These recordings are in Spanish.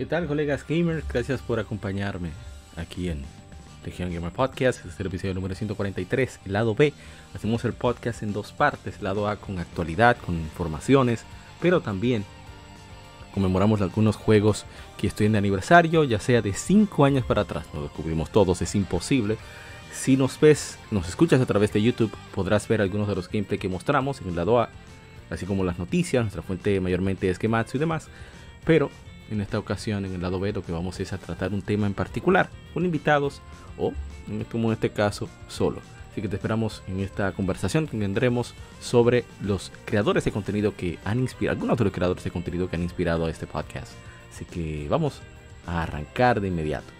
¿Qué tal, colegas gamers? Gracias por acompañarme aquí en Legion Gamer Podcast. Este es el episodio número 143, el lado B. Hacemos el podcast en dos partes: el lado A con actualidad, con informaciones, pero también conmemoramos algunos juegos que estoy en aniversario, ya sea de 5 años para atrás. Lo descubrimos todos, es imposible. Si nos ves, nos escuchas a través de YouTube, podrás ver algunos de los gameplay que mostramos en el lado A, así como las noticias. Nuestra fuente mayormente es Gematsu y demás. Pero en esta ocasión, en el lado B, lo que vamos es a tratar un tema en particular, con invitados o, como en este caso, solo. Así que te esperamos en esta conversación que tendremos sobre los creadores de contenido que han inspirado, algunos de los creadores de contenido que han inspirado a este podcast. Así que vamos a arrancar de inmediato.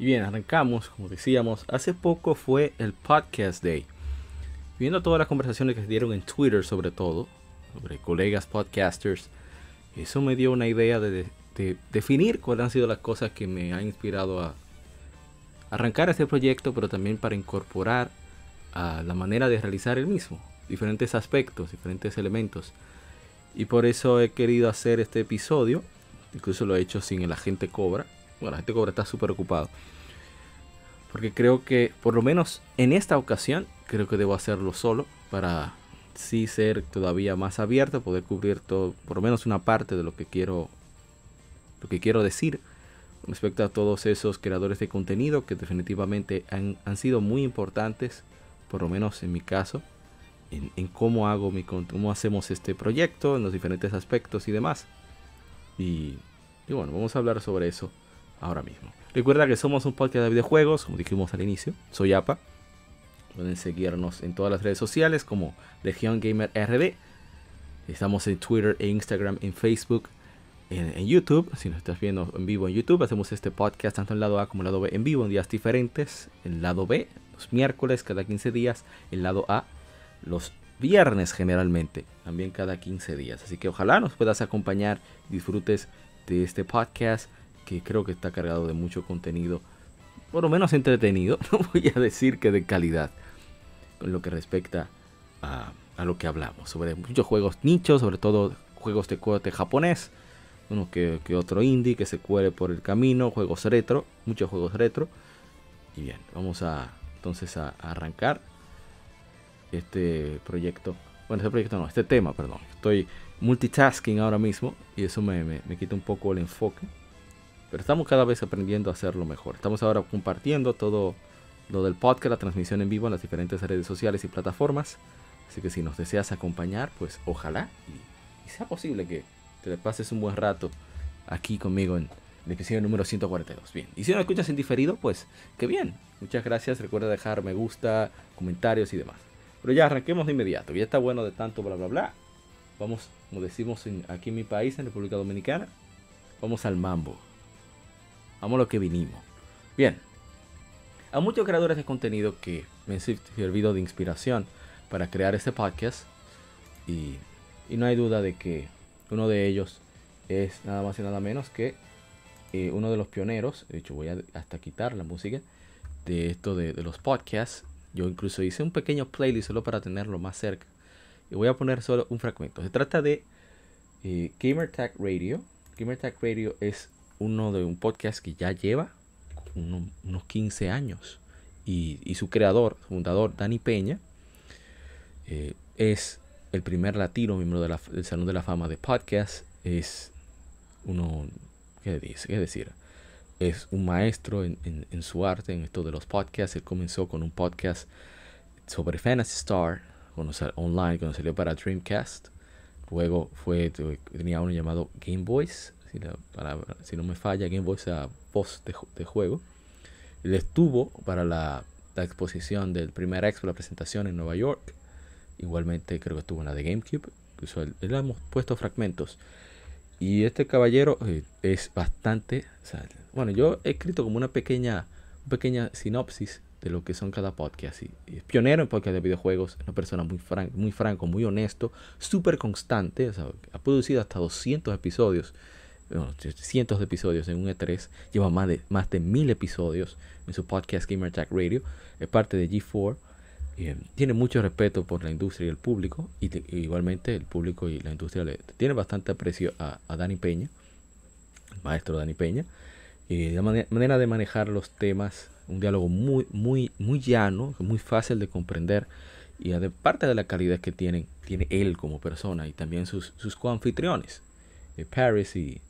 Y bien, arrancamos, como decíamos, hace poco fue el Podcast Day. Viendo todas las conversaciones que se dieron en Twitter sobre todo, sobre colegas podcasters, eso me dio una idea de, de definir cuáles han sido las cosas que me han inspirado a arrancar este proyecto, pero también para incorporar a la manera de realizar el mismo, diferentes aspectos, diferentes elementos. Y por eso he querido hacer este episodio, incluso lo he hecho sin el agente Cobra, bueno, la gente cobra está súper ocupado. Porque creo que, por lo menos en esta ocasión, creo que debo hacerlo solo para sí ser todavía más abierto, poder cubrir todo, por lo menos una parte de lo que quiero, lo que quiero decir respecto a todos esos creadores de contenido que definitivamente han, sido muy importantes, por lo menos en mi caso, en, cómo hago mi cómo hacemos este proyecto, en los diferentes aspectos y demás. Y bueno, vamos a hablar sobre eso ahora mismo. Recuerda que somos un podcast de videojuegos, como dijimos al inicio. Soy APA. Pueden seguirnos en todas las redes sociales como Legion Gamer RD. Estamos en Twitter e Instagram, en Facebook, en, YouTube. Si nos estás viendo en vivo en YouTube, hacemos este podcast tanto en lado A como en lado B en vivo en días diferentes. El lado B, los miércoles cada 15 días. El lado A, los viernes generalmente, también cada 15 días. Así que ojalá nos puedas acompañar disfrutes de este podcast que creo que está cargado de mucho contenido, por lo menos entretenido, no voy a decir que de calidad, con lo que respecta a, lo que hablamos, sobre muchos juegos nichos, sobre todo juegos de corte japonés, uno que, otro indie que se cuele por el camino, juegos retro, muchos juegos retro. Y bien, vamos a entonces a, arrancar este proyecto. Bueno, este proyecto no, este tema, perdón. Estoy multitasking ahora mismo y eso me quita un poco el enfoque. Pero estamos cada vez aprendiendo a hacerlo mejor. Estamos ahora compartiendo todo lo del podcast, la transmisión en vivo en las diferentes redes sociales y plataformas. Así que si nos deseas acompañar, pues ojalá y, y sea posible que te pases un buen rato aquí conmigo en el episodio número 142. Bien, y si no escuchas en diferido, pues qué bien. Muchas gracias. Recuerda dejar me gusta, comentarios y demás. Pero ya arranquemos de inmediato. Ya está bueno de tanto bla bla bla. Vamos, como decimos en, aquí en mi país, en República Dominicana, vamos al mambo. Vamos a lo que vinimos. Bien. A muchos creadores de contenido que me han servido de inspiración para crear este podcast. Y, no hay duda de que uno de ellos es nada más y nada menos que eh, uno de los pioneros. De hecho, voy a hasta quitar la música de esto de, de, los podcasts. Yo incluso hice un pequeño playlist solo para tenerlo más cerca. Y voy a poner solo un fragmento. Se trata de eh, Gamertag Radio. Gamertag Radio es uno de un podcast que ya lleva unos 15 años. Y, su creador, fundador, Dani Peña, eh, es el primer latino miembro del Salón de la Fama de Podcast. Es uno, ¿qué, dice? ¿Qué decir? Es un maestro en, su arte, en esto de los podcasts. Él comenzó con un podcast sobre Fantasy Star online, cuando salió para Dreamcast. Luego fue, tenía uno llamado Game Boys, si, si no me falla, Game Boys a voz de juego. Él estuvo para la, exposición del primer expo, la presentación en Nueva York. Igualmente creo que estuvo en la de GameCube. Incluso él, le hemos puesto fragmentos. Y este caballero eh, es bastante... bueno, yo he escrito como una pequeña, pequeña sinopsis de lo que son cada podcast. Y, es pionero en podcast de videojuegos, es una persona muy, muy franco, muy honesto, súper constante. ha producido hasta 200 episodios cientos de episodios en un E3, lleva más de, más de mil episodios en su podcast Gamer Tag Radio, es parte de G4, eh, tiene mucho respeto por la industria y el público, y, igualmente el público y la industria le tiene bastante aprecio a, a Dani Peña, el maestro Dani Peña, y la manera de manejar los temas, un diálogo muy, muy, muy llano, muy fácil de comprender, y aparte de la calidad que tienen, tiene él como persona y también sus, sus coanfitriones, eh, Paris y,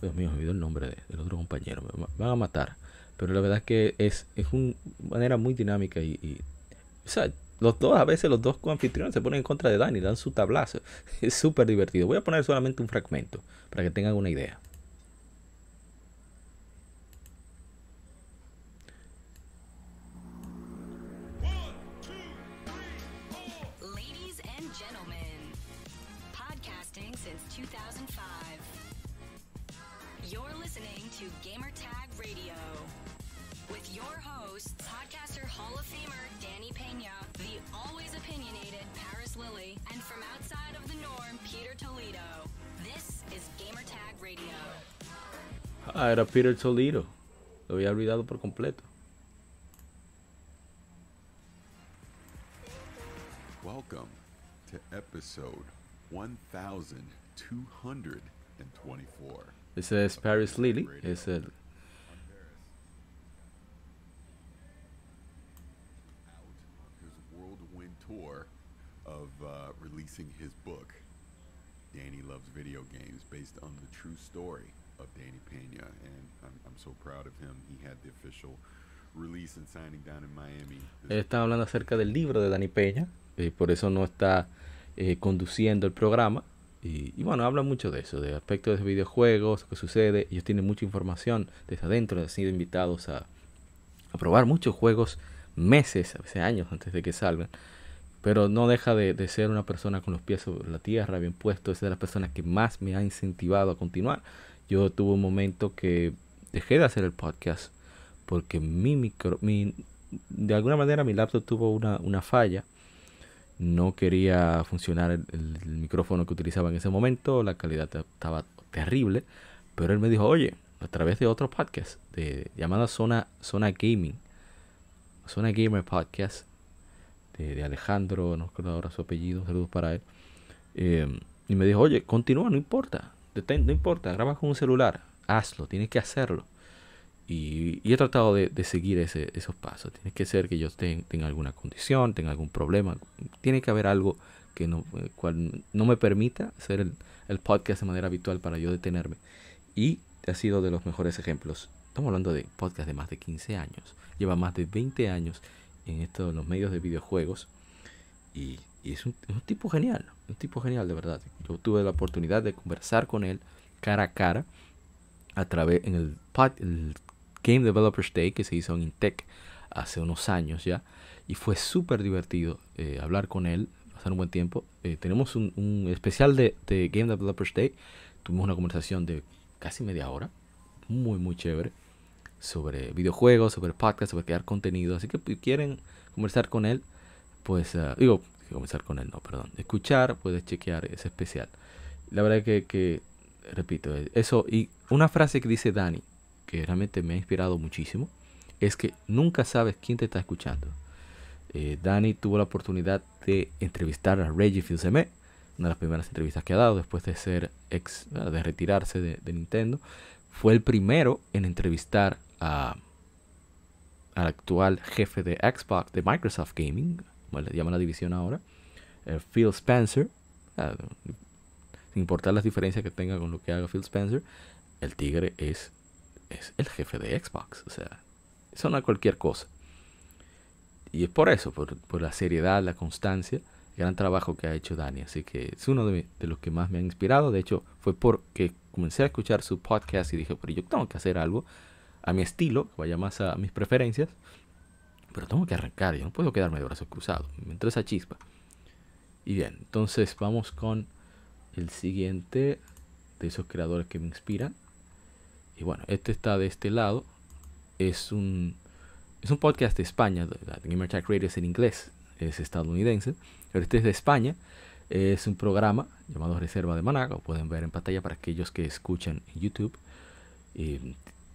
Dios mío, me olvidó el nombre del otro compañero. Me van a matar. Pero la verdad es que es, es una manera muy dinámica y, o sea, los dos, a veces los dos anfitriones se ponen en contra de Dani, dan su tablazo. Es súper divertido. Voy a poner solamente un fragmento para que tengan una idea. Ah, era Peter Toledo. Lo había olvidado por completo. Welcome to episode 1224. Ese es Paris Lily. Es el. of uh, releasing his book, Danny Loves Video Games, based on the true story of Danny Pena, and I'm, I'm so proud of him. He had the official release and signing down in Miami. Hablando acerca del libro de Danny Peña, y por eso no está eh, conduciendo el programa. Y, y, bueno, habla mucho de eso, de aspectos de videojuegos, lo que sucede. Ellos tienen mucha información desde adentro, han sido invitados a, a probar muchos juegos meses, a veces años antes de que salgan. Pero no deja de, de, ser una persona con los pies sobre la tierra, bien puesto. Es de las personas que más me ha incentivado a continuar. Yo tuve un momento que dejé de hacer el podcast porque mi micro, mi, de alguna manera mi laptop tuvo una, una falla. No quería funcionar el, micrófono que utilizaba en ese momento, la calidad estaba terrible. Pero él me dijo, oye, a través de otro podcast de, llamado Zona, Zona Gaming, Zona Gamer Podcast, de, Alejandro, no recuerdo ahora su apellido, saludos para él. Eh, y me dijo, oye, continúa, no importa no importa, graba con un celular, hazlo, tienes que hacerlo. Y, he tratado de, seguir esos pasos. Tiene que ser que yo tenga alguna condición, tenga algún problema. Tiene que haber algo que no, eh, no me permita hacer el, podcast de manera habitual para yo detenerme. Y ha sido de los mejores ejemplos. Estamos hablando de podcast de más de 15 años. Lleva más de 20 años en estos los medios de videojuegos. Y y es un, tipo genial, un tipo genial de verdad. Yo tuve la oportunidad de conversar con él cara a cara a través en el, el Game Developers Day que se hizo en Intec hace unos años ya. Y fue súper divertido eh, hablar con él, pasar un buen tiempo. Eh, tenemos un, un especial de, de, Game Developers Day. Tuvimos una conversación de casi media hora. Muy, muy chévere. Sobre videojuegos, sobre podcast, sobre crear contenido. Así que si quieren conversar con él, pues uh, digo, comenzar con él, no, perdón. Escuchar, puedes chequear ese especial. La verdad que, que, repito, eso, y una frase que dice Dani, que realmente me ha inspirado muchísimo, es que nunca sabes quién te está escuchando. eh, Dani tuvo la oportunidad de entrevistar a Reggie fils una de las primeras entrevistas que ha dado después de ser ex, de retirarse de, Nintendo. Fue el primero en entrevistar a, al actual jefe de Xbox, de Microsoft Gaming, le llaman la división ahora, eh, Phil Spencer. sin importar las diferencias que tenga con lo que haga Phil Spencer, el tigre es, es el jefe de Xbox. O sea, eso no es cualquier cosa. Y es por eso, por, la seriedad, la constancia, el gran trabajo que ha hecho Dani. Así que es uno de, los que más me han inspirado. De hecho, fue porque comencé a escuchar su podcast y dije, pero yo tengo que hacer algo a mi estilo, que vaya más a mis preferencias. Pero tengo que arrancar, yo no puedo quedarme de brazos cruzados. Me entró esa chispa. Y bien, entonces vamos con el siguiente de esos creadores que me inspiran. Y bueno, este está de este lado. Es un es un podcast de España, Gamer Radio es en inglés, es estadounidense, pero este es de España. Es un programa llamado Reserva de Maná, lo pueden ver en pantalla para aquellos que escuchan YouTube.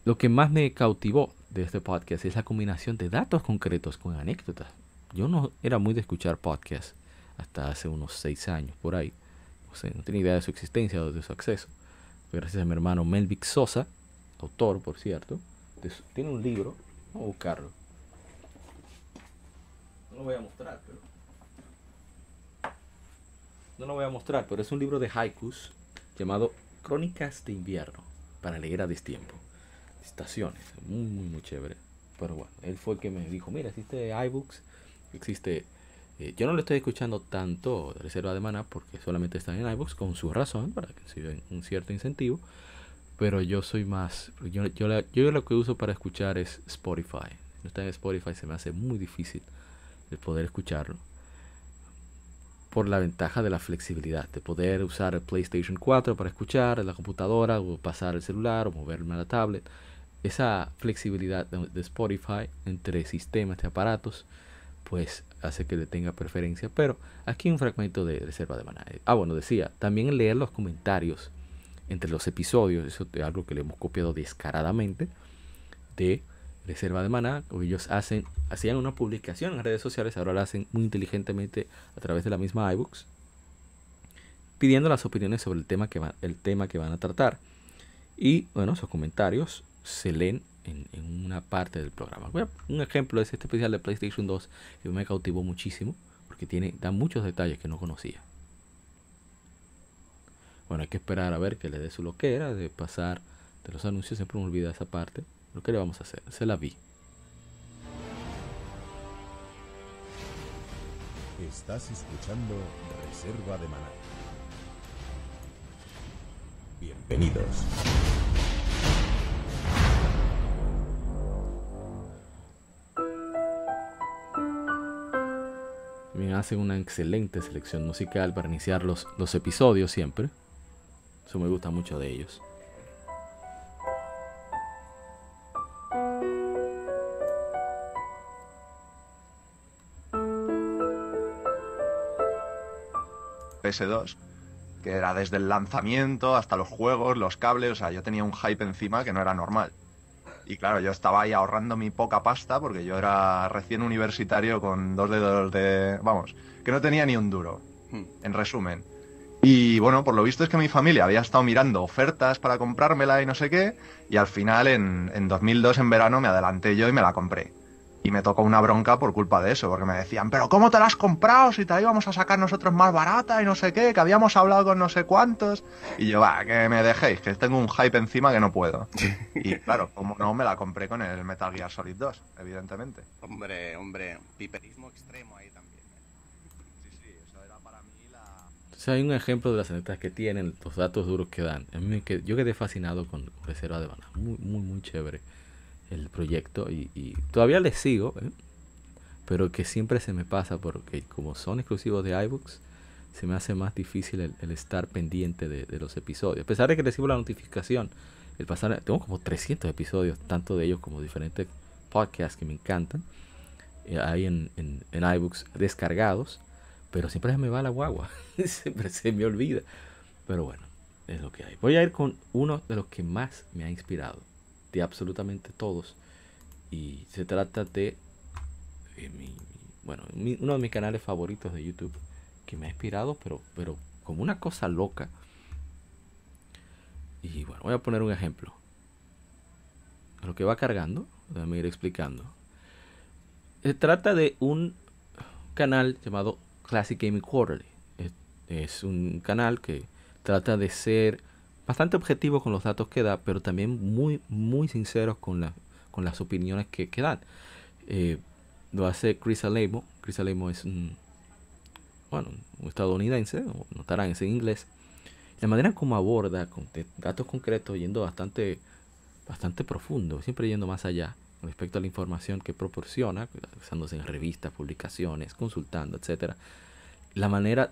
Lo que más me cautivó de este podcast es la combinación de datos concretos con anécdotas. Yo no era muy de escuchar podcasts hasta hace unos seis años, por ahí. no tenía idea de su existencia o de su acceso. Gracias a mi hermano Melvic Sosa, autor, por cierto. tiene un libro Vamos a buscarlo. No lo voy a mostrar, pero. No lo voy a mostrar, pero es un libro de haikus llamado Crónicas de invierno para leer a destiempo. Estaciones, muy, muy, chévere. Pero bueno, él fue el que me dijo: Mira, existe iBooks, existe. Eh, yo no lo estoy escuchando tanto de reserva de mana porque solamente están en iBooks con su razón, para que se un cierto incentivo pero yo soy más, yo, yo, yo lo que uso para escuchar es Spotify. No está en Spotify, se me hace muy difícil el poder escucharlo. Por la ventaja de la flexibilidad, de poder usar el PlayStation 4 para escuchar, la computadora, o pasar el celular, o moverme a la tablet. Esa flexibilidad de, Spotify entre sistemas de aparatos, pues hace que le tenga preferencia. Pero aquí un fragmento de reserva de maná. Ah, bueno, decía, también leer los comentarios entre los episodios, eso es algo que le hemos copiado descaradamente de Reserva de Maná, ellos hacen, hacían una publicación en redes sociales, ahora la hacen muy inteligentemente a través de la misma iBooks, pidiendo las opiniones sobre el tema que, el tema que van a tratar. Y bueno, esos comentarios se leen en, una parte del programa. Un ejemplo es este especial de PlayStation 2 que me cautivó muchísimo porque tiene, da muchos detalles que no conocía. Bueno, hay que esperar a ver que le dé su loquera de pasar de los anuncios. Siempre me olvida esa parte. Lo que le vamos a hacer, se la vi. Estás escuchando Reserva de Maná. Bienvenidos. También hacen una excelente selección musical para iniciar los, los episodios siempre. Eso me gusta mucho de ellos. PS2, que era desde el lanzamiento hasta los juegos, los cables, o sea, yo tenía un hype encima que no era normal. Y claro, yo estaba ahí ahorrando mi poca pasta porque yo era recién universitario con dos dedos de... Vamos, que no tenía ni un duro, hmm. en resumen. Y bueno, por lo visto es que mi familia había estado mirando ofertas para comprármela y no sé qué, y al final en, en 2002 en verano me adelanté yo y me la compré. Y me tocó una bronca por culpa de eso, porque me decían, pero ¿cómo te la has comprado si te la íbamos a sacar nosotros más barata y no sé qué, que habíamos hablado con no sé cuántos? Y yo, va, que me dejéis, que tengo un hype encima que no puedo. Y claro, como no, me la compré con el Metal Gear Solid 2, evidentemente. Hombre, hombre, piperismo extremo ahí hay un ejemplo de las anécdotas que tienen, los datos duros que dan. A mí yo quedé fascinado con Reserva de Maná. Muy, muy, muy chévere el proyecto. Y, todavía les sigo, ¿eh? pero que siempre se me pasa porque como son exclusivos de iBooks, se me hace más difícil el, estar pendiente de, los episodios. A pesar de que recibo la notificación, el pasar, tengo como 300 episodios, tanto de ellos como diferentes podcasts que me encantan. Eh, hay en, en, en iBooks descargados pero siempre se me va la guagua. siempre se me olvida. Pero bueno, es lo que hay. Voy a ir con uno de los que más me ha inspirado. De absolutamente todos. Y se trata de, mi, bueno, mi- uno de mis canales favoritos de YouTube que me ha inspirado, pero, pero como una cosa loca. Y bueno, voy a poner un ejemplo. Lo que va cargando, déjame ir explicando. Se trata de un canal llamado Classic Gaming Quarterly. Es un canal que trata de ser bastante objetivo con los datos que da, pero también muy, muy sinceros con, la- con las opiniones que, que dan. Eh, lo hace Chris Alemo. Chris Alemo es un, bueno, un estadounidense, notarán, es en inglés. La manera como aborda, con datos concretos, yendo bastante, bastante profundo, siempre yendo más allá respecto a la información que proporciona, basándose en revistas, publicaciones, consultando, etcétera. La manera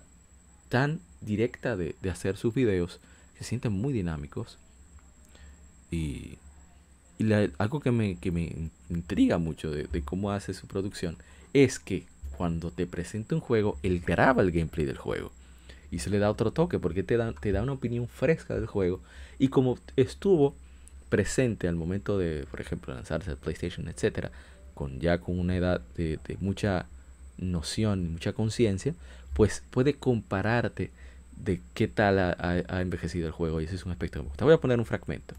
tan directa de, de hacer sus videos se sienten muy dinámicos. Y, y algo que me, que me intriga mucho de, cómo hace su producción es que cuando te presenta un juego, él graba el gameplay del juego y se le da otro toque porque te da, te da una opinión fresca del juego. Y como estuvo presente al momento de, por ejemplo, lanzarse el PlayStation, etcétera, con ya con una edad de, de mucha noción, mucha conciencia, pues puede compararte de qué tal ha, ha- ha envejecido el juego y ese es un aspecto que me gusta. Voy a poner un fragmento.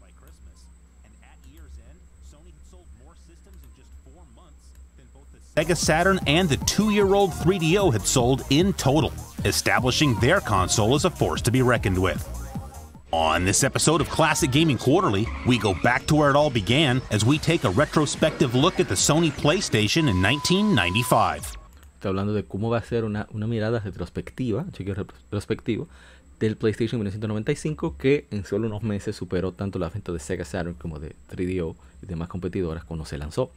by Christmas. And at year's end, Sony had sold more systems in just four months than both the Sega Saturn and the two year old 3DO had sold in total, establishing their console as a force to be reckoned with. On this episode of Classic Gaming Quarterly, we go back to where it all began as we take a retrospective look at the Sony PlayStation in 1995. Está hablando de cómo va a ser una, una mirada retrospectiva, chequeo retrospectivo, del PlayStation 1995 que en solo unos meses superó tanto la venta de Sega Saturn como de 3DO y demás competidoras cuando se lanzó.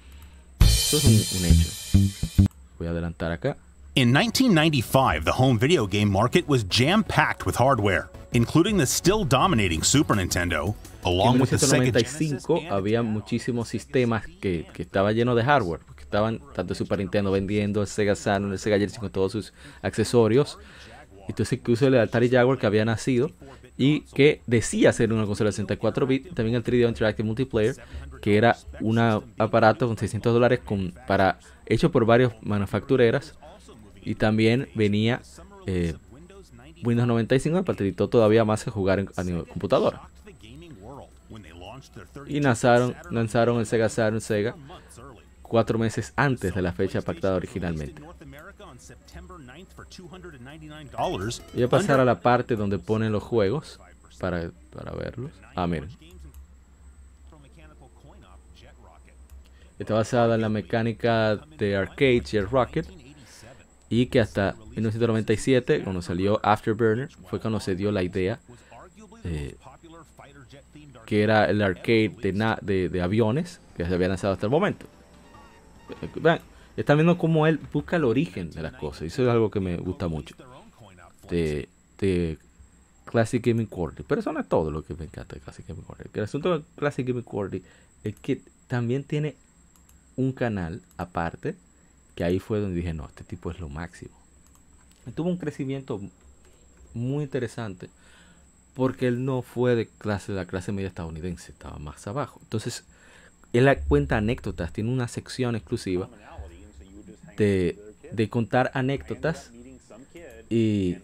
Eso es un, un hecho. Voy a adelantar acá. In 1995, the home video game market was jam packed with hardware, including the still dominating Super Nintendo, En along with the Sega Genesis 1995 and había muchísimos sistemas que, que estaban llenos de hardware, estaban tanto Super Nintendo vendiendo, el Sega Saturn, el Sega Genesis con todos sus accesorios. Entonces incluso el Atari Jaguar que había nacido y que decía ser una consola de 64 bits, también el 3D Interactive Multiplayer, que era un aparato con 600 dólares con, para, hecho por varias manufactureras y también venía eh, Windows 95 que todavía más el jugar en, nivel computadora. Y lanzaron, lanzaron el Sega Saturn Sega cuatro meses antes de la fecha pactada originalmente. Voy a pasar a la parte donde ponen los juegos para, para verlos. Ah, miren. Está basada en la mecánica de arcade Jet Rocket y que hasta 1997, cuando salió Afterburner, fue cuando se dio la idea eh, que era el arcade de, de, de aviones que se había lanzado hasta el momento. Están viendo cómo él busca el origen de las cosas. y Eso es algo que me gusta mucho. De, de Classic Gaming Quarterly. Pero eso no es todo lo que me encanta de Classic Gaming Quarterly. El asunto de Classic Gaming Quarterly es que también tiene un canal aparte. Que ahí fue donde dije, no, este tipo es lo máximo. Y tuvo un crecimiento muy interesante. Porque él no fue de clase de la clase media estadounidense, estaba más abajo. Entonces, él cuenta anécdotas, tiene una sección exclusiva de, contar anécdotas y,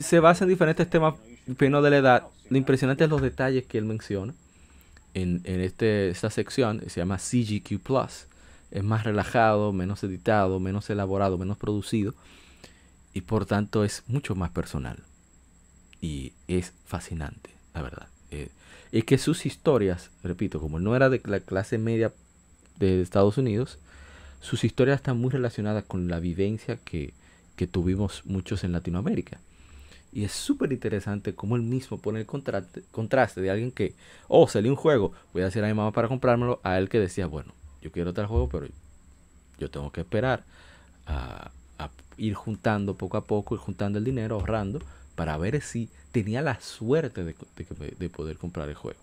se basa en diferentes temas dependiendo de la edad. Lo impresionante es los detalles que él menciona en, esta sección, se llama CGQ Plus. Es más relajado, menos editado, menos elaborado, menos producido y por tanto es mucho más personal. Y es fascinante, la verdad. Eh, es que sus historias, repito, como él no era de la clase media de Estados Unidos, sus historias están muy relacionadas con la vivencia que, que tuvimos muchos en Latinoamérica. Y es súper interesante cómo él mismo pone el contraste, contraste de alguien que, oh, salió un juego, voy a decir a mi mamá para comprármelo, a él que decía, bueno, yo quiero tal juego, pero yo tengo que esperar a, a ir juntando poco a poco, ir juntando el dinero, ahorrando, para ver si tenía la suerte de, de de poder comprar el juego.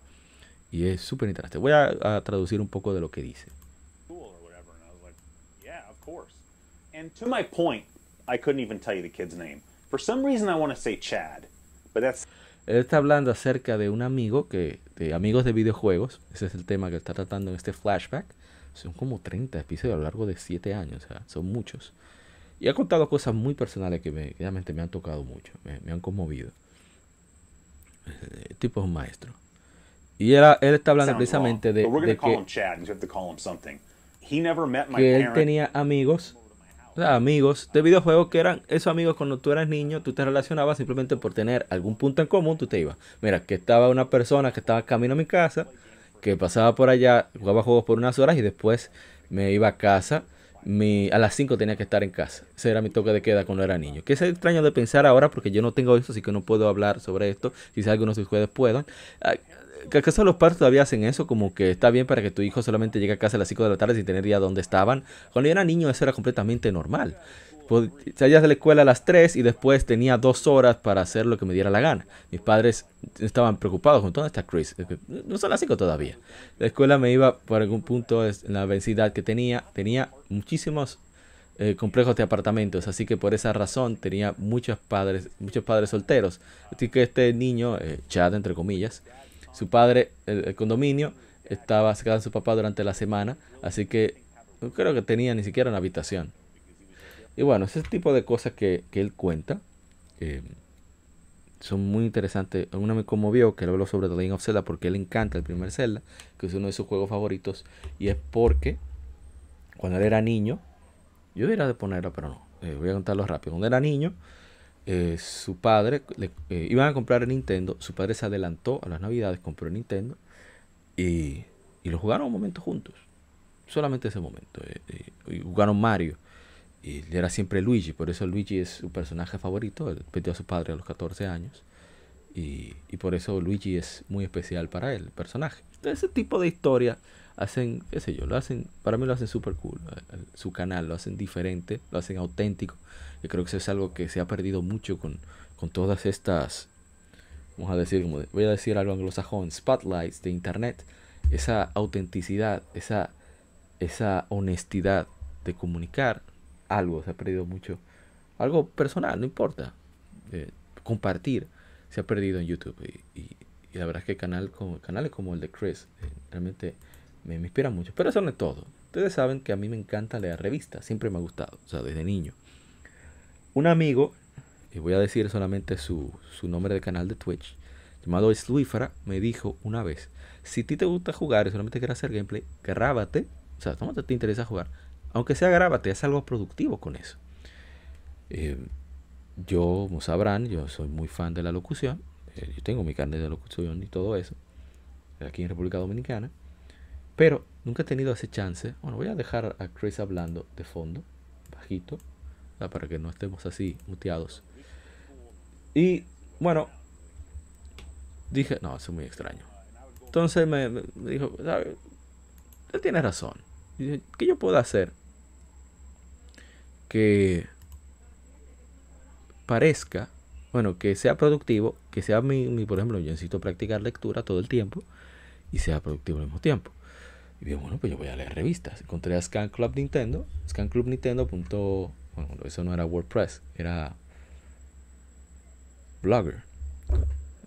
Y es súper interesante. Voy a, a traducir un poco de lo que dice. And to my point, I couldn't even tell you the kid's name. For some reason, I want to say Chad, but that's Él está hablando acerca de un amigo que, de amigos de videojuegos, ese es el tema que está tratando en este flashback, Son como 30 episodios a lo largo de 7 años, sea, son muchos. Y ha contado cosas muy personales que me, realmente me han tocado mucho, me, me han conmovido. El tipo es un maestro. Y él, él está hablando precisamente de, de que, que él tenía amigos, o sea, amigos de videojuegos que eran esos amigos cuando tú eras niño, tú te relacionabas simplemente por tener algún punto en común, tú te ibas. Mira, que estaba una persona que estaba camino a mi casa, que pasaba por allá, jugaba juegos por unas horas y después me iba a casa. Mi, a las 5 tenía que estar en casa. Ese era mi toque de queda cuando era niño. Que es extraño de pensar ahora porque yo no tengo eso, así que no puedo hablar sobre esto. Quizás algunos de ustedes puedan. Acaso los padres todavía hacen eso, como que está bien para que tu hijo solamente llegue a casa a las 5 de la tarde sin tener idea dónde estaban. Cuando yo era niño eso era completamente normal. Salías de la escuela a las 3 y después tenía dos horas para hacer lo que me diera la gana. Mis padres estaban preocupados con dónde está Chris. No son las 5 todavía. La escuela me iba por algún punto en la densidad que tenía. Tenía muchísimos eh, complejos de apartamentos, así que por esa razón tenía muchos padres, muchos padres solteros. Así que este niño, eh, Chad entre comillas, su padre, el, el condominio, estaba se quedaba su papá durante la semana, así que no creo que tenía ni siquiera una habitación. Y bueno, ese tipo de cosas que, que él cuenta eh, son muy interesantes. Una me conmovió que él habló sobre The Legend of Zelda porque él encanta el primer Zelda, que es uno de sus juegos favoritos, y es porque cuando él era niño, yo diría de ponerlo, pero no, eh, voy a contarlo rápido. Cuando era niño, eh, su padre, le, eh, iban a comprar el Nintendo, su padre se adelantó a las navidades, compró el Nintendo y, y lo jugaron un momento juntos. Solamente ese momento. eh, eh, jugaron Mario. Y era siempre Luigi, por eso Luigi es su personaje favorito. Él perdió a su padre a los 14 años. Y, y por eso Luigi es muy especial para él, el personaje. Entonces, ese tipo de historia hacen, qué sé yo, lo hacen, para mí lo hacen súper cool. el- el- Su canal lo hacen diferente, lo hacen auténtico. Yo creo que eso es algo que se ha perdido mucho con, con todas estas, vamos a decir, como voy a decir algo anglosajón, spotlights de internet. Esa autenticidad, esa, esa honestidad de comunicar algo se ha perdido mucho. Algo personal, no importa. eh, compartir se ha perdido en YouTube. Y, y- y la verdad es que canal como, canales como el de Chris eh, realmente me, inspiran mucho. Pero eso no es todo. Ustedes saben que a mí me encanta leer revistas. Siempre me ha gustado. O sea, desde niño. Un amigo, y voy a decir solamente su, su nombre de canal de Twitch, llamado Sluífera, me dijo una vez, si a ti te gusta jugar y solamente quieres hacer gameplay, grábate, o sea, no te interesa jugar, aunque sea grábate, haz algo productivo con eso. Eh, yo, como sabrán, yo soy muy fan de la locución, eh, yo tengo mi carnet de locución y todo eso, aquí en República Dominicana, pero nunca he tenido ese chance. Bueno, voy a dejar a Chris hablando de fondo, bajito, para que no estemos así muteados. Y bueno, dije, no, eso es muy extraño. Entonces me, me- dijo, "¿Sabe? Él tiene razón. ¿qué yo puedo hacer? Que parezca, bueno, que sea productivo, que sea mi, mi, por ejemplo, yo necesito practicar lectura todo el tiempo y sea productivo al mismo tiempo. Y dije, bueno, pues yo voy a leer revistas. Encontré a Scan Club Nintendo, scanclubnintendo. punto- Bueno, eso no era WordPress, era Blogger,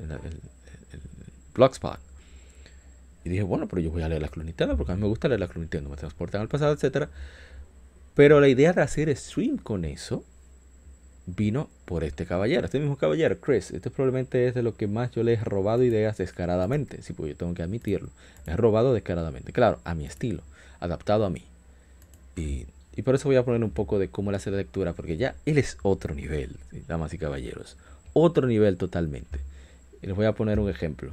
el, el- Blogspot. Y dije, bueno, pero yo voy a leer la Club Nintendo porque a mí me gusta leer la Club Nintendo, me transportan al pasado, etcétera. Pero la idea de hacer stream con eso vino por este caballero, este mismo caballero, Chris. Este probablemente es de lo que más yo le he robado ideas descaradamente. Sí, pues yo tengo que admitirlo. Le he robado descaradamente. Claro, a mi estilo, adaptado a mí. Y, y por eso voy a poner un poco de cómo él hace la lectura, porque ya él es otro nivel, damas y caballeros. Otro nivel totalmente. Y les voy a poner un ejemplo.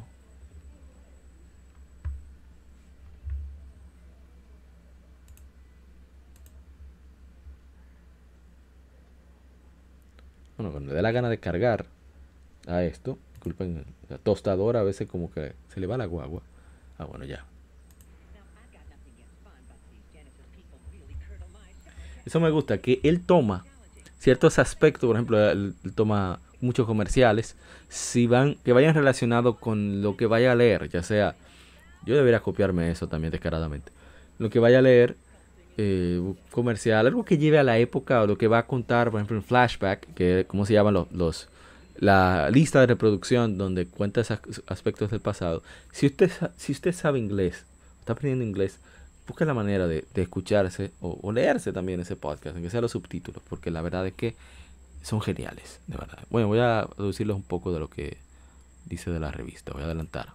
Bueno, cuando le dé la gana de cargar a esto, disculpen, la tostadora a veces como que se le va la guagua. Ah, bueno, ya. Eso me gusta, que él toma ciertos aspectos, por ejemplo, él toma muchos comerciales, si van, que vayan relacionados con lo que vaya a leer, ya sea, yo debería copiarme eso también descaradamente, lo que vaya a leer, eh, comercial, algo que lleve a la época o lo que va a contar, por ejemplo, en flashback, que como se llaman los, los la lista de reproducción donde cuenta esos aspectos del pasado. Si usted si usted sabe inglés, está aprendiendo inglés, busquen la manera de, de escucharse o, o leerse también ese podcast, aunque sea los subtítulos, porque la verdad es que son geniales, de verdad. Bueno, voy a reducirles un poco de lo que dice de la revista, voy a adelantar.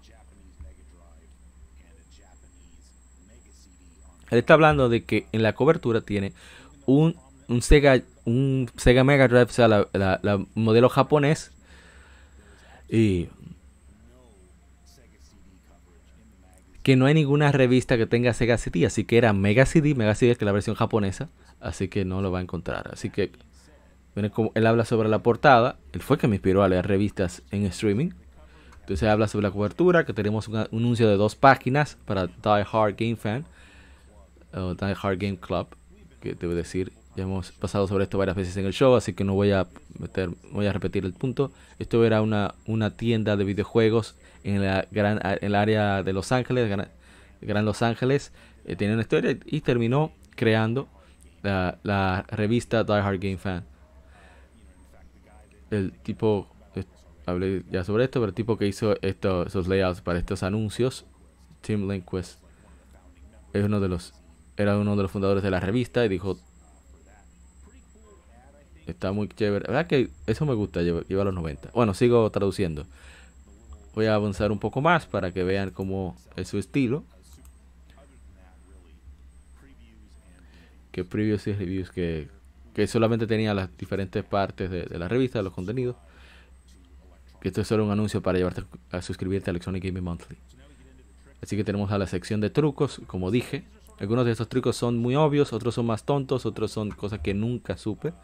Él está hablando de que en la cobertura tiene un, Sega un Sega Mega Drive, o sea, la, modelo japonés. Y que no hay ninguna revista que tenga Sega CD, así que era Mega CD, Mega CD que es la versión japonesa, así que no lo va a encontrar. Así que como él habla sobre la portada, él fue que me inspiró a leer revistas en streaming. Entonces habla sobre la cobertura, que tenemos un anuncio de dos páginas para Die Hard Game Fan o Die Hard Game Club, que debo decir, ya hemos pasado sobre esto varias veces en el show, así que no voy a meter, voy a repetir el punto. Esto era una, una tienda de videojuegos en la gran en el área de Los Ángeles, gran, Los Ángeles, eh, tiene una historia y terminó creando la, la revista Die Hard Game Fan. El tipo, eh, hablé ya sobre esto, pero el tipo que hizo esto, esos layouts para estos anuncios, Tim Lindquist, es uno de los era uno de los fundadores de la revista y dijo está muy chévere verdad que eso me gusta lleva, a los 90 bueno sigo traduciendo. Voy a avanzar un poco más para que vean cómo es su estilo. Que previews y reviews que, que solamente tenía las diferentes partes de, de la revista los contenidos que esto es solo un anuncio para llevarte a suscribirte a Electronic Gaming Monthly. Así que tenemos a la sección de trucos, como dije. Algunos de estos trucos son muy obvios, otros son más tontos, otros son cosas que nunca supe.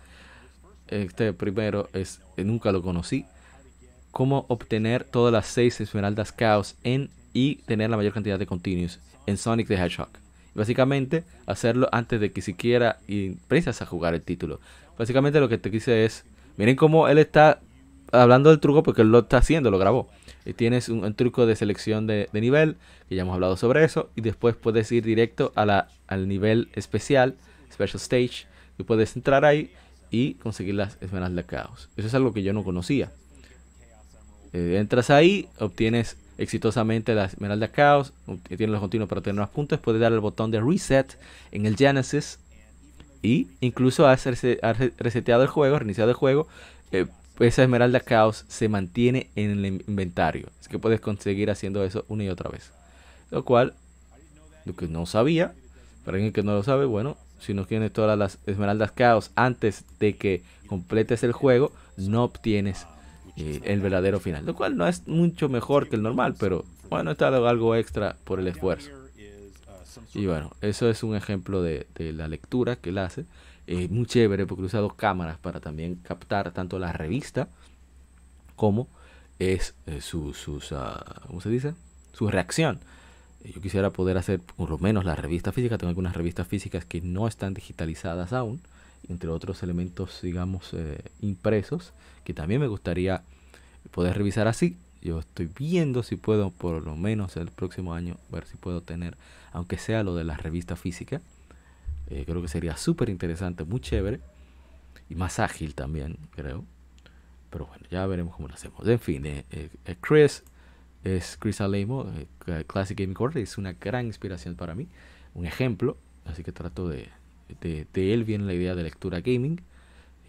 Este primero es, eh, nunca lo conocí. Cómo obtener todas las seis esmeraldas caos en y tener la mayor cantidad de continuos en Sonic the Hedgehog. Básicamente, hacerlo antes de que siquiera empiezas a jugar el título. Básicamente lo que te quise es, miren cómo él está hablando del truco porque él lo está haciendo, lo grabó. Y tienes un, truco de selección de, nivel, que ya hemos hablado sobre eso, y después puedes ir directo a la, al nivel especial, Special Stage, y puedes entrar ahí y conseguir las esmeraldas de caos. Eso es algo que yo no conocía. Eh, entras ahí, obtienes exitosamente la esmeralda caos, tienes los continuos para tener más puntos, puedes dar el botón de reset en el Genesis y incluso has, rese- has re- reseteado el juego, reiniciado el juego, eh, esa esmeralda caos se mantiene en el in- inventario. Así que puedes conseguir haciendo eso una y otra vez. Lo cual, lo que no sabía, para alguien que no lo sabe, bueno, si no tienes todas las esmeraldas caos antes de que completes el juego, no obtienes eh, el verdadero final. Lo cual no es mucho mejor que el normal, pero bueno, está algo extra por el esfuerzo. Y bueno, eso es un ejemplo de, de la lectura que él hace. Eh, muy chévere porque usa dos cámaras para también captar tanto la revista como es eh, su, sus, ah, ¿cómo se dice? Su reacción. Eh, Yo quisiera poder hacer por lo menos la revista física. Tengo algunas revistas físicas que no están digitalizadas aún, entre otros elementos, digamos, eh, impresos, que también me gustaría poder revisar así. Yo estoy viendo si puedo, por lo menos el próximo año, ver si puedo tener, aunque sea lo de la revista física. Eh, creo que sería súper interesante, muy chévere y más ágil también, creo. Pero bueno, ya veremos cómo lo hacemos. En fin, eh, eh, Chris es Chris Alemo, eh, Cla- Classic Gaming Corner, es una gran inspiración para mí, un ejemplo. Así que trato de, de, de él viene la idea de lectura gaming.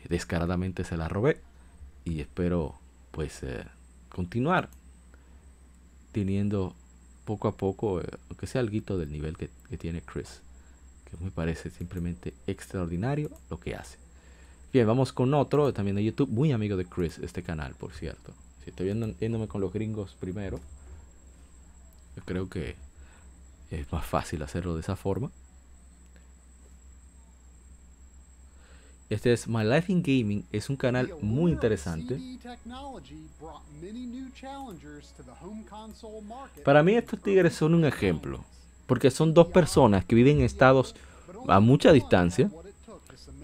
descaradamente se la robé y espero pues continuar teniendo poco a poco, aunque sea algo del nivel que, que tiene Chris que me parece simplemente extraordinario lo que hace. Bien, vamos con otro también de YouTube, muy amigo de Chris, este canal, por cierto. Si estoy viendo, yéndome con los gringos primero, yo creo que es más fácil hacerlo de esa forma. Este es My Life in Gaming, es un canal muy interesante. Para mí estos tigres son un ejemplo, porque son dos personas que viven en estados a mucha distancia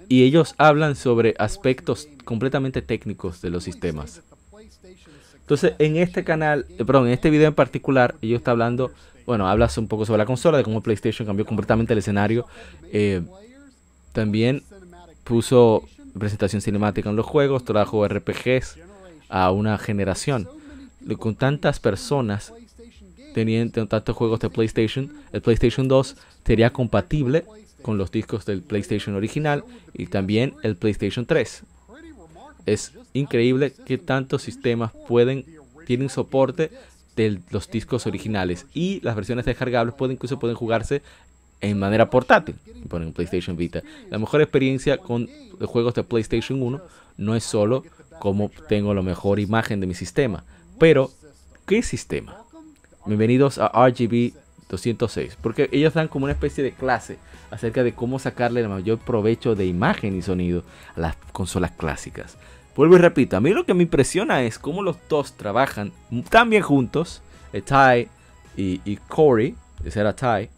y ellos hablan sobre aspectos completamente técnicos de los sistemas. Entonces, en este canal, eh, perdón, en este video en particular, ellos está hablando, bueno, hablas un poco sobre la consola, de cómo PlayStation cambió completamente el escenario. Eh, también puso presentación cinemática en los juegos, trajo RPGs a una generación. Con tantas personas teniendo tantos juegos de PlayStation, el PlayStation 2 sería compatible con los discos del PlayStation original y también el PlayStation 3. Es increíble que tantos sistemas pueden tienen soporte de los discos originales y las versiones descargables pueden incluso pueden jugarse en manera portátil, ponen PlayStation Vita. La mejor experiencia con juegos de PlayStation 1 no es solo como tengo la mejor imagen de mi sistema, pero ¿qué sistema? Bienvenidos a RGB 206, porque ellos dan como una especie de clase acerca de cómo sacarle el mayor provecho de imagen y sonido a las consolas clásicas. Vuelvo y repito, a mí lo que me impresiona es cómo los dos trabajan tan bien juntos, eh, Ty y, Corey, ese era Ty,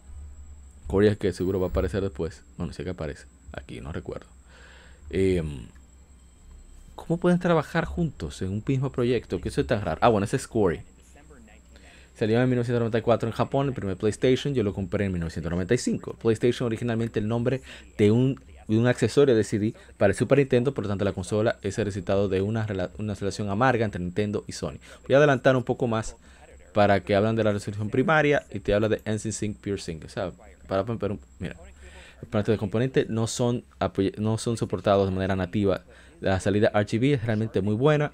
Corey es que seguro va a aparecer después, bueno, sé que aparece, aquí no recuerdo. Em, ¿Cómo pueden trabajar juntos en un mismo proyecto? Que eso es tan raro. Ah, bueno, ese es Corey. Salió en 1994 en Japón, el primer PlayStation, yo lo compré en 1995. PlayStation originalmente el nombre de un, un accesorio de CD para el Super Nintendo, por lo tanto la consola es el resultado de una, una relación amarga entre Nintendo y Sony. Voy a adelantar un poco más para que hablan de la resolución primaria y te habla de NSYNC Pure Sync. O sea, para, pero, mira, parte de componentes no son, no son soportados de manera nativa. La salida RGB es realmente muy buena.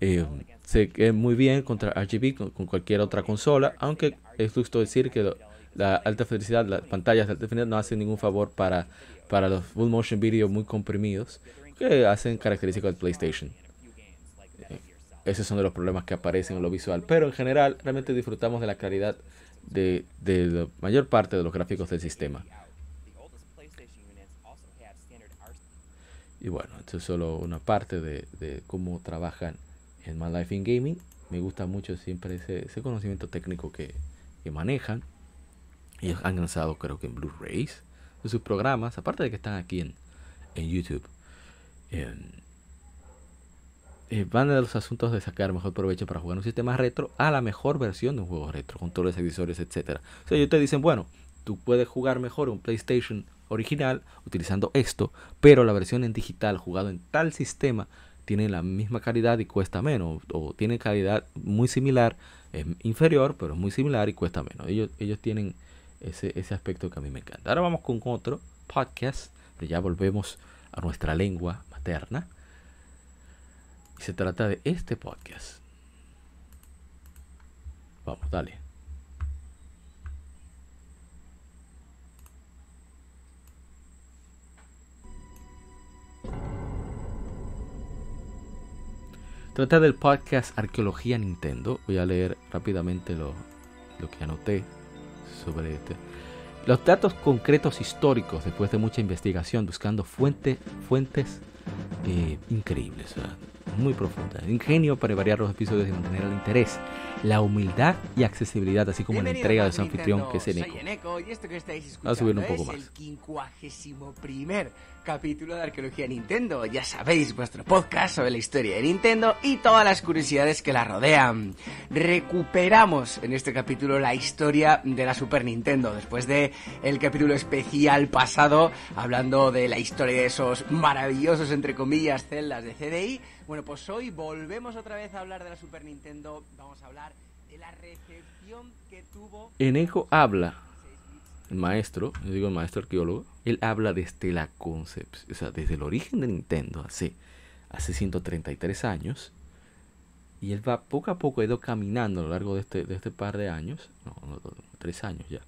Eh, se ve muy bien contra RGB con, cualquier otra consola, aunque es justo decir que la alta felicidad, las pantallas de alta definición no hacen ningún favor para, para los full motion video muy comprimidos que hacen características del PlayStation. Eh, esos son de los problemas que aparecen en lo visual, pero en general realmente disfrutamos de la claridad de, de la mayor parte de los gráficos del sistema. Y bueno, esto es solo una parte de, de cómo trabajan en My Life in Gaming. Me gusta mucho siempre ese, conocimiento técnico que, que, manejan. Ellos han lanzado creo que en Blu-rays sus programas, aparte de que están aquí en, YouTube. Eh, van de los asuntos de sacar mejor provecho para jugar un sistema retro a la mejor versión de un juego retro, con todos los editorios, etcétera. O sea, ellos te dicen, bueno, tú puedes jugar mejor un PlayStation original utilizando esto, pero la versión en digital jugado en tal sistema tiene la misma calidad y cuesta menos, o tiene calidad muy similar, es inferior, pero es muy similar y cuesta menos. Ellos, ellos tienen ese, ese aspecto que a mí me encanta. Ahora vamos con otro podcast, pero ya volvemos a nuestra lengua materna. Y se trata de este podcast. Vamos, dale. Trata del podcast Arqueología Nintendo. Voy a leer rápidamente lo, lo que anoté sobre este. Los datos concretos históricos después de mucha investigación buscando fuente, fuentes eh, increíbles, muy profunda. Ingenio para variar los episodios y mantener el interés, la humildad y accesibilidad, así como la entrega de su anfitrión, que es Eneco. estáis a subir un poco más. el quincuagésimo primer capítulo de Arqueología Nintendo. Ya sabéis, vuestro podcast sobre la historia de Nintendo y todas las curiosidades que la rodean. Recuperamos en este capítulo la historia de la Super Nintendo, después de el capítulo especial pasado, hablando de la historia de esos maravillosos, entre comillas, celdas de CDI. Bueno, pues hoy volvemos otra vez a hablar de la Super Nintendo. Vamos a hablar de la recepción que tuvo. Eneco habla el maestro, yo digo el maestro arqueólogo, él habla desde la concepción, o sea, desde el origen de Nintendo hace, hace 133 años, y él va poco a poco, ha ido caminando a lo largo de este, de este par de años, no, tres años ya,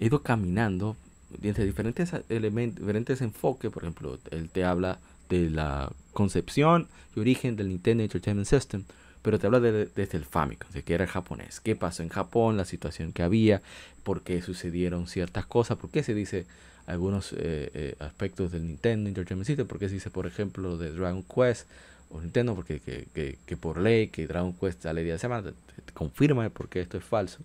ha ido caminando desde diferentes elementos, diferentes enfoques, por ejemplo, él te habla de la concepción y origen del Nintendo Entertainment System, pero te habla de, desde el Famicom, de que era japonés, qué pasó en Japón, la situación que había, por qué sucedieron ciertas cosas, por qué se dice algunos eh, eh, aspectos del Nintendo Entertainment System, por qué se dice, por ejemplo, de Dragon Quest o Nintendo, porque que, que, por ley que Dragon Quest sale día de semana, confirma por qué esto es falso,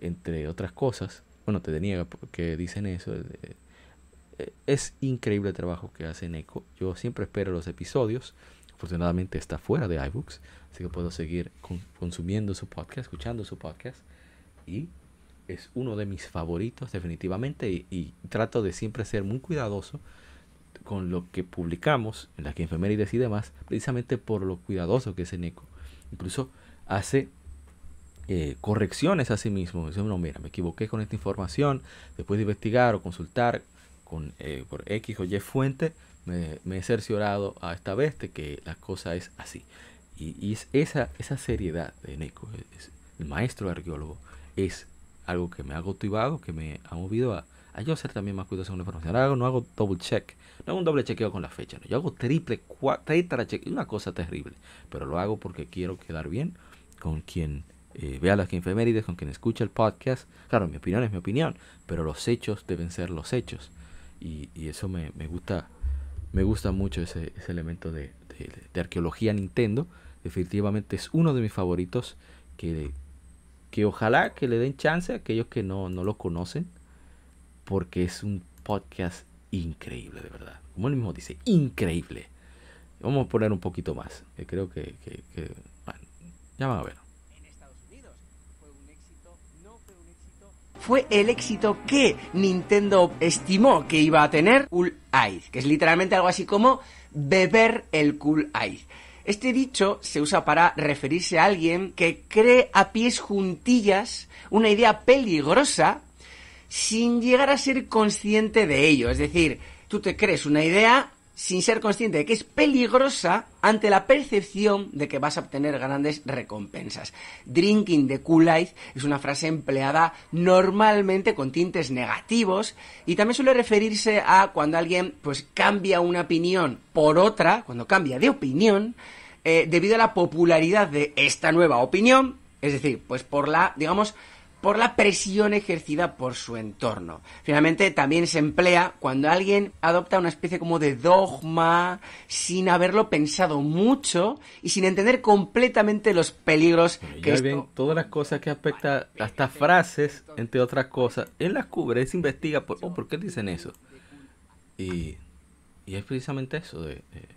entre otras cosas. Bueno, te deniega porque dicen eso. Eh, es increíble el trabajo que hace Neko. Yo siempre espero los episodios. Afortunadamente está fuera de iBooks, así que puedo seguir consumiendo su podcast, escuchando su podcast. Y es uno de mis favoritos definitivamente y, trato de siempre ser muy cuidadoso con lo que publicamos en las que enfermería y demás, precisamente por lo cuidadoso que es Eneco. Incluso hace eh, correcciones a sí mismo. Dice, no, mira, me equivoqué con esta información, después de investigar o consultar con, eh, por X o Y fuente, me, me, he cerciorado a esta vez de que la cosa es así. Y, es esa, esa seriedad de Neko, el maestro arqueólogo, es algo que me ha motivado, que me ha movido a, yo ser también más cuidadoso con la información. Ahora no hago double check, no hago un doble chequeo con la fecha, no. yo hago triple, cuatro, check, una cosa terrible, pero lo hago porque quiero quedar bien con quien eh, vea las efemérides, con quien escucha el podcast. Claro, mi opinión es mi opinión, pero los hechos deben ser los hechos. Y, y eso me, me, gusta me gusta mucho ese, ese elemento de, de, arqueología Nintendo. Definitivamente es uno de mis favoritos que, que ojalá que le den chance a aquellos que no, no lo conocen, porque es un podcast increíble, de verdad. Como él mismo dice, increíble. Vamos a poner un poquito más. Que creo que, bueno, ya van a ver. fue el éxito que Nintendo estimó que iba a tener Cool Ice, que es literalmente algo así como beber el Cool Ice. Este dicho se usa para referirse a alguien que cree a pies juntillas una idea peligrosa sin llegar a ser consciente de ello. Es decir, tú te crees una idea sin ser consciente de que es peligrosa ante la percepción de que vas a obtener grandes recompensas. Drinking the Kool-Aid es una frase empleada normalmente con tintes negativos y también suele referirse a cuando alguien pues cambia una opinión por otra, cuando cambia de opinión, eh, debido a la popularidad de esta nueva opinión, es decir, pues por la, digamos, por la presión ejercida por su entorno. Finalmente, también se emplea cuando alguien adopta una especie como de dogma sin haberlo pensado mucho y sin entender completamente los peligros bueno, que ya esto... ven, todas las cosas que afectan hasta frases, entre otras cosas, él las cubre, él se investiga por, oh, ¿por qué dicen eso? Y, y es precisamente eso de, de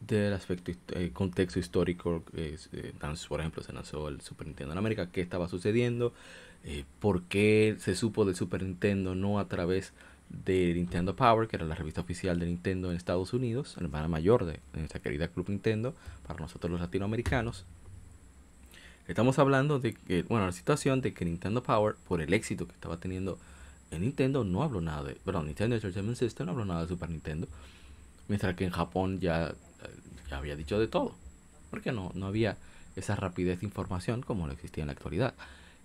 del aspecto eh, contexto histórico eh, por ejemplo se lanzó el Super Nintendo en América qué estaba sucediendo eh, por qué se supo del Super Nintendo no a través de Nintendo Power que era la revista oficial de Nintendo en Estados Unidos la hermana mayor de, nuestra querida Club Nintendo para nosotros los latinoamericanos. Estamos hablando de que bueno la situación de que Nintendo Power por el éxito que estaba teniendo en Nintendo no habló nada de perdón Nintendo Entertainment System no habló nada de Super Nintendo mientras que en Japón ya ya había dicho de todo. Porque no, no había esa rapidez de información como lo existía en la actualidad.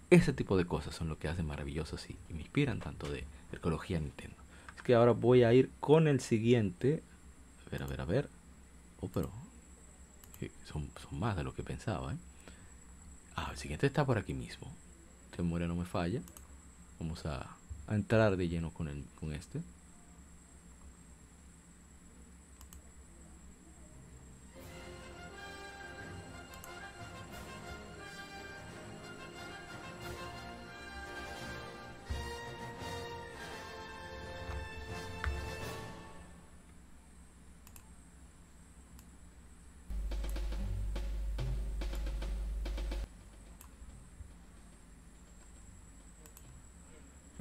Ese tipo de cosas son lo que hacen maravillosos y, y me inspiran tanto de ecología Nintendo. Es que ahora voy a ir con el siguiente. A ver, a ver, a ver. Oh, pero son, son más de lo que pensaba. ¿eh? Ah, el siguiente está por aquí mismo. Muere no me falla. Vamos a, a entrar de lleno con, el, con este.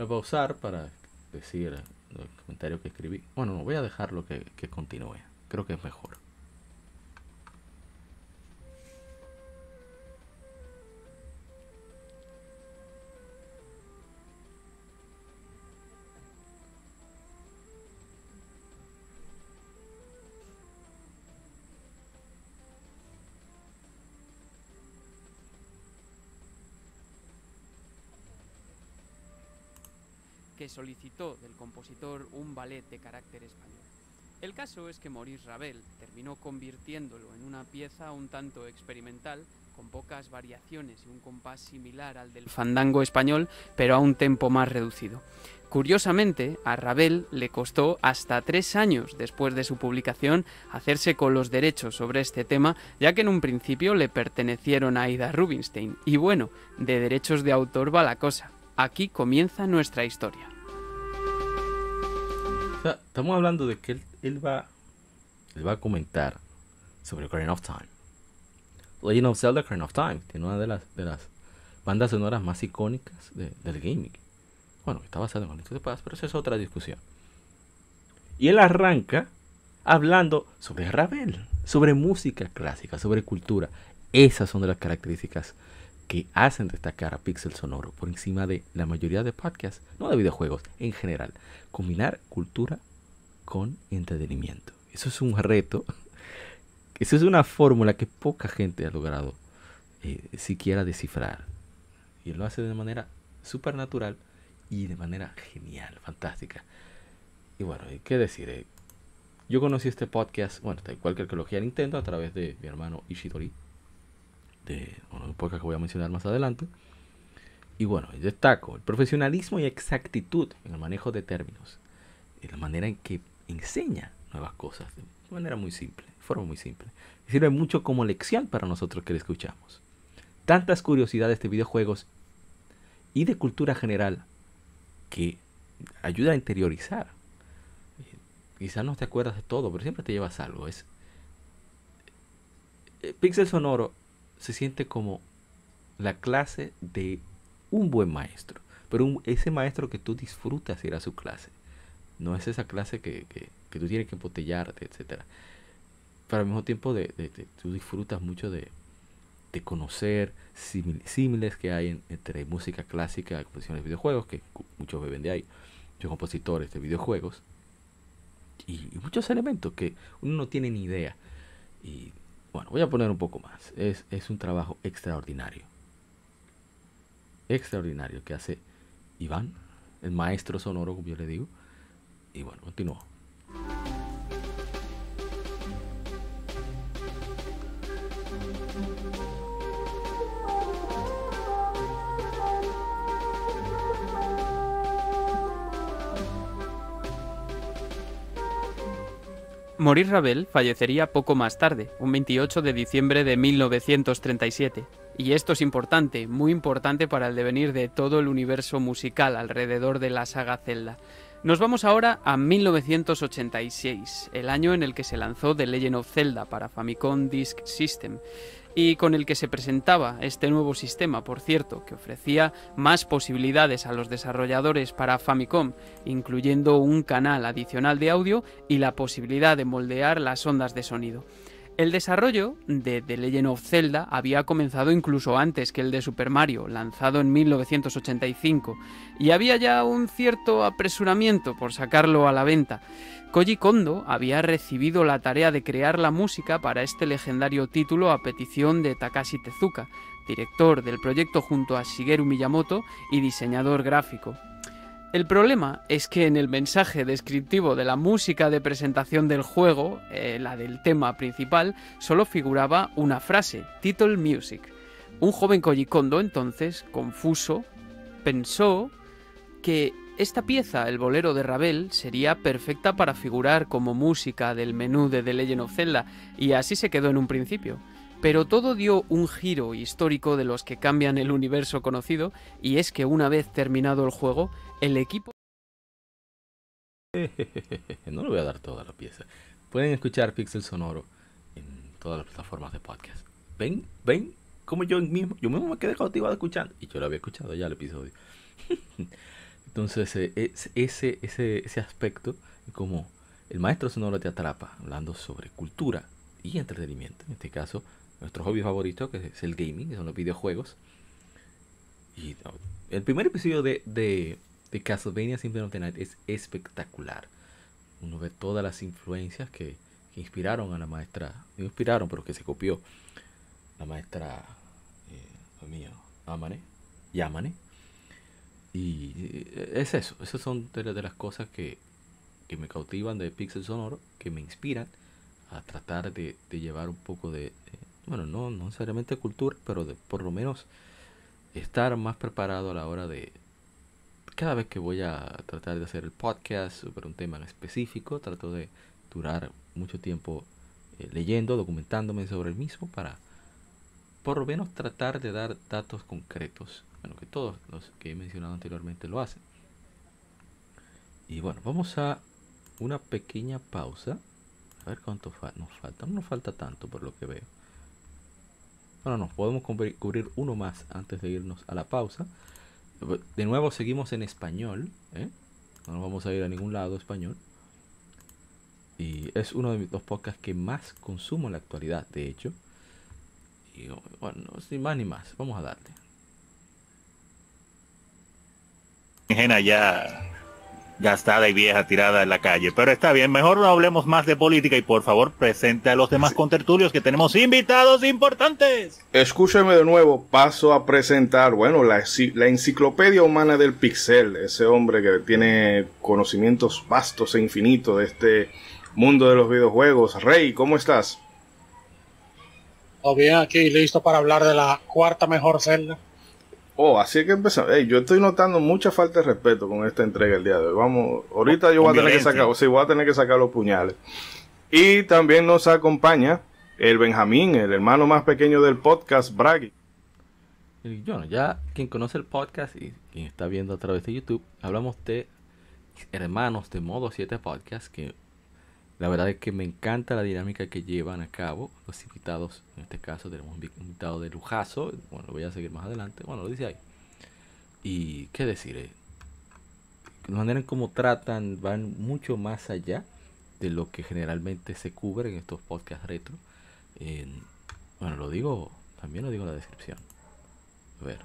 Lo voy a usar para decir el comentario que escribí. Bueno, no voy a dejarlo que, que continúe. Creo que es mejor. Solicitó del compositor un ballet de carácter español. El caso es que Maurice Ravel terminó convirtiéndolo en una pieza un tanto experimental, con pocas variaciones y un compás similar al del fandango español, pero a un tempo más reducido. Curiosamente, a Ravel le costó hasta tres años después de su publicación hacerse con los derechos sobre este tema, ya que en un principio le pertenecieron a Ida Rubinstein. Y bueno, de derechos de autor va la cosa. Aquí comienza nuestra historia. Sea, estamos hablando de que él, él, va, él va a comentar sobre Ocarina of Time. Legend of Zelda Ocarina of Time tiene una de las, de las bandas sonoras más icónicas de, del gaming. Bueno, está basado en Link de Paz, pero esa es otra discusión. Y él arranca hablando sobre Ravel, sobre música clásica, sobre cultura. Esas son de las características que hacen destacar a Pixel Sonoro por encima de la mayoría de podcasts, no de videojuegos, en general. Combinar cultura con entretenimiento. Eso es un reto. Eso es una fórmula que poca gente ha logrado eh, siquiera descifrar. Y lo hace de manera súper natural y de manera genial, fantástica. Y bueno, ¿qué decir? Eh, yo conocí este podcast, bueno, cual que arqueología Nintendo, a través de mi hermano Ishidori, de un podcast que voy a mencionar más adelante. Y bueno, destaco el profesionalismo y exactitud en el manejo de términos, y la manera en que enseña nuevas cosas, de manera muy simple, de forma muy simple. Sirve mucho como lección para nosotros que le escuchamos. Tantas curiosidades de videojuegos y de cultura general que ayuda a interiorizar Quizás no te acuerdas de todo, pero siempre te llevas algo. Es eh, Pixel Sonoro se siente como la clase de un buen maestro, pero ese maestro que tú disfrutas ir a su clase. No es esa clase que, que, tú tienes que embotellarte, etcétera. Pero al mismo tiempo de, tú disfrutas mucho de, de conocer símiles que hay entre música clásica y composiciones de videojuegos, que muchos beben de ahí, muchos compositores de videojuegos, y, muchos elementos que uno no tiene ni idea. Y bueno, voy a poner un poco más. Es, es un trabajo extraordinario. Extraordinario que hace Iván, el maestro sonoro, como yo le digo. Y bueno, continúo. Maurice Ravel fallecería poco más tarde, un 28 de diciembre de 1937. Y esto es importante, muy importante para el devenir de todo el universo musical alrededor de la saga Zelda. Nos vamos ahora a 1986, el año en el que se lanzó The Legend of Zelda para Famicom Disk System y con el que se presentaba este nuevo sistema, por cierto, que ofrecía más posibilidades a los desarrolladores para Famicom, incluyendo un canal adicional de audio y la posibilidad de moldear las ondas de sonido. El desarrollo de The Legend of Zelda había comenzado incluso antes que el de Super Mario, lanzado en 1985, y había ya un cierto apresuramiento por sacarlo a la venta. Koji Kondo había recibido la tarea de crear la música para este legendario título a petición de Takashi Tezuka, director del proyecto junto a Shigeru Miyamoto y diseñador gráfico. El problema es que en el mensaje descriptivo de la música de presentación del juego, eh, la del tema principal, solo figuraba una frase, Title Music. Un joven Koji entonces, confuso, pensó que esta pieza, el bolero de Ravel, sería perfecta para figurar como música del menú de The Legend of Zelda, y así se quedó en un principio. Pero todo dio un giro histórico de los que cambian el universo conocido, y es que una vez terminado el juego, el equipo... No le voy a dar toda la pieza. Pueden escuchar Pixel Sonoro en todas las plataformas de podcast. Ven, ven, como yo mismo, yo mismo me quedé cautivado escuchando. Y yo lo había escuchado ya el episodio. Entonces, eh, ese, ese, ese aspecto, como el maestro sonoro te atrapa, hablando sobre cultura y entretenimiento. En este caso, nuestro hobby favorito, que es el gaming, que son los videojuegos. Y el primer episodio de, de, de Castlevania Symphony of the Night es espectacular. Uno ve todas las influencias que, que inspiraron a la maestra, no inspiraron, pero que se copió la maestra eh, mío, Amane, Yamane, y eh, es eso, esas son de, las cosas que, me cautivan de Pixel Sonoro, que me inspiran a tratar de, llevar un poco de, bueno, no, necesariamente cultura, pero de por lo menos estar más preparado a la hora de, cada vez que voy a tratar de hacer el podcast sobre un tema en específico, trato de durar mucho tiempo eh, leyendo, documentándome sobre el mismo para por lo menos tratar de dar datos concretos bueno, que todos los que he mencionado anteriormente lo hacen. Y bueno, vamos a una pequeña pausa. A ver cuánto nos falta. No nos falta tanto por lo que veo. Bueno, nos podemos cubrir uno más antes de irnos a la pausa. De nuevo seguimos en español. ¿eh? No nos vamos a ir a ningún lado español. Y es uno de mis dos podcasts que más consumo en la actualidad, de hecho. Y bueno, sin más ni más, vamos a darle. Gastada y vieja tirada en la calle. Pero está bien, mejor no hablemos más de política y por favor presente a los demás contertulios que tenemos invitados importantes. Escúcheme de nuevo, paso a presentar, bueno, la, la enciclopedia humana del pixel, ese hombre que tiene conocimientos vastos e infinitos de este mundo de los videojuegos. Rey, ¿cómo estás? Todo bien aquí, listo para hablar de la cuarta mejor celda. Oh, así que empezamos. yo estoy notando mucha falta de respeto con esta entrega el día de hoy. Vamos, ahorita yo voy a tener que sacar, sí, voy a tener que sacar los puñales. Y también nos acompaña el Benjamín, el hermano más pequeño del podcast, Bragi. Bueno, ya quien conoce el podcast y quien está viendo a través de YouTube, hablamos de hermanos de Modo 7 Podcast, que la verdad es que me encanta la dinámica que llevan a cabo los invitados. En este caso tenemos un invitado de lujazo. Bueno, lo voy a seguir más adelante. Bueno, lo dice ahí. Y qué decir, eh? la manera en cómo tratan van mucho más allá de lo que generalmente se cubre en estos podcasts retro. bueno, lo digo, también lo digo en la descripción. A ver.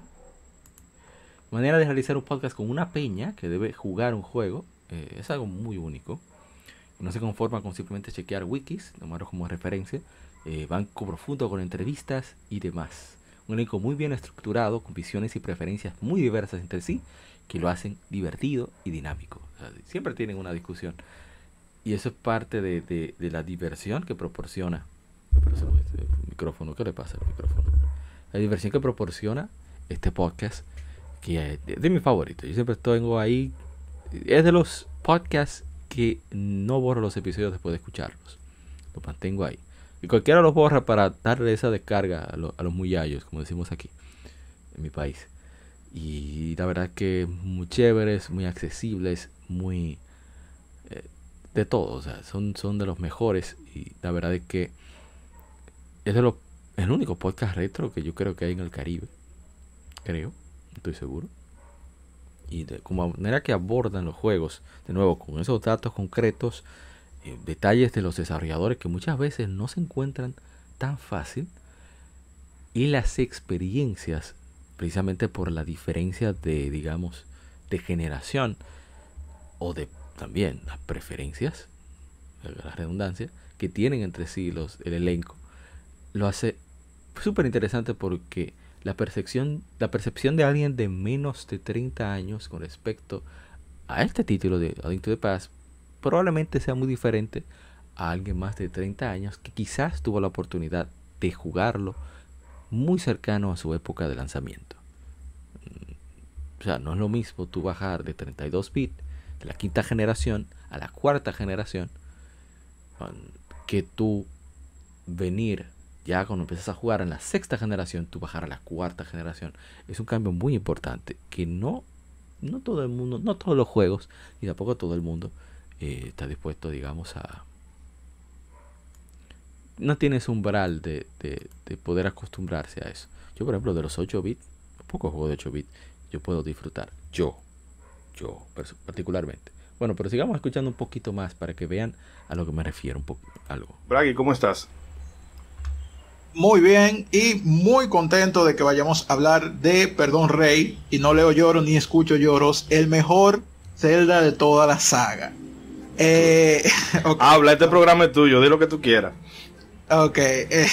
Manera de realizar un podcast con una peña que debe jugar un juego eh, es algo muy único no se conforman con simplemente chequear wikis, tomarlo como referencia, eh, van profundo con entrevistas y demás. Un elenco muy bien estructurado, con visiones y preferencias muy diversas entre sí, que lo hacen divertido y dinámico. siempre tienen una discusión. Y eso es parte de, la diversión que proporciona. El micrófono, ¿qué le pasa al micrófono? La diversión que proporciona este podcast, que es de, mi favorito. Yo siempre tengo ahí. Es de los podcasts que no borro los episodios después de escucharlos. Los mantengo ahí. Y cualquiera los borra para darle esa descarga a, los muyallos, como decimos aquí, en mi país. Y la verdad que muy chéveres, muy accesibles, muy... Eh, de todo, o sea, son, son de los mejores. Y la verdad es que es de los, el único podcast retro que yo creo que hay en el Caribe. Creo, estoy seguro y de como manera que abordan los juegos, de nuevo, con esos datos concretos, eh, detalles de los desarrolladores que muchas veces no se encuentran tan fácil, y las experiencias, precisamente por la diferencia de, digamos, de generación, o de también las preferencias, la redundancia, que tienen entre sí los, el elenco, lo hace súper interesante porque la percepción, la percepción de alguien de menos de 30 años con respecto a este título de Adicto de Paz probablemente sea muy diferente a alguien más de 30 años que quizás tuvo la oportunidad de jugarlo muy cercano a su época de lanzamiento. O sea, no es lo mismo tú bajar de 32 bits de la quinta generación a la cuarta generación que tú venir ya cuando empiezas a jugar en la sexta generación, tú bajar a la cuarta generación. Es un cambio muy importante que no, no todo el mundo, no todos los juegos, y tampoco todo el mundo eh, está dispuesto, digamos, a... No tienes umbral de, de, poder acostumbrarse a eso. Yo, por ejemplo, de los 8 bits, pocos juegos de 8 bits, yo puedo disfrutar. Yo, yo particularmente. Bueno, pero sigamos escuchando un poquito más para que vean a lo que me refiero un poco. Algo. Bragi, ¿cómo estás? Muy bien y muy contento de que vayamos a hablar de Perdón Rey y no leo lloros ni escucho lloros, el mejor Zelda de toda la saga. Eh, Habla, este programa es tuyo, di lo que tú quieras. Ok. Eh,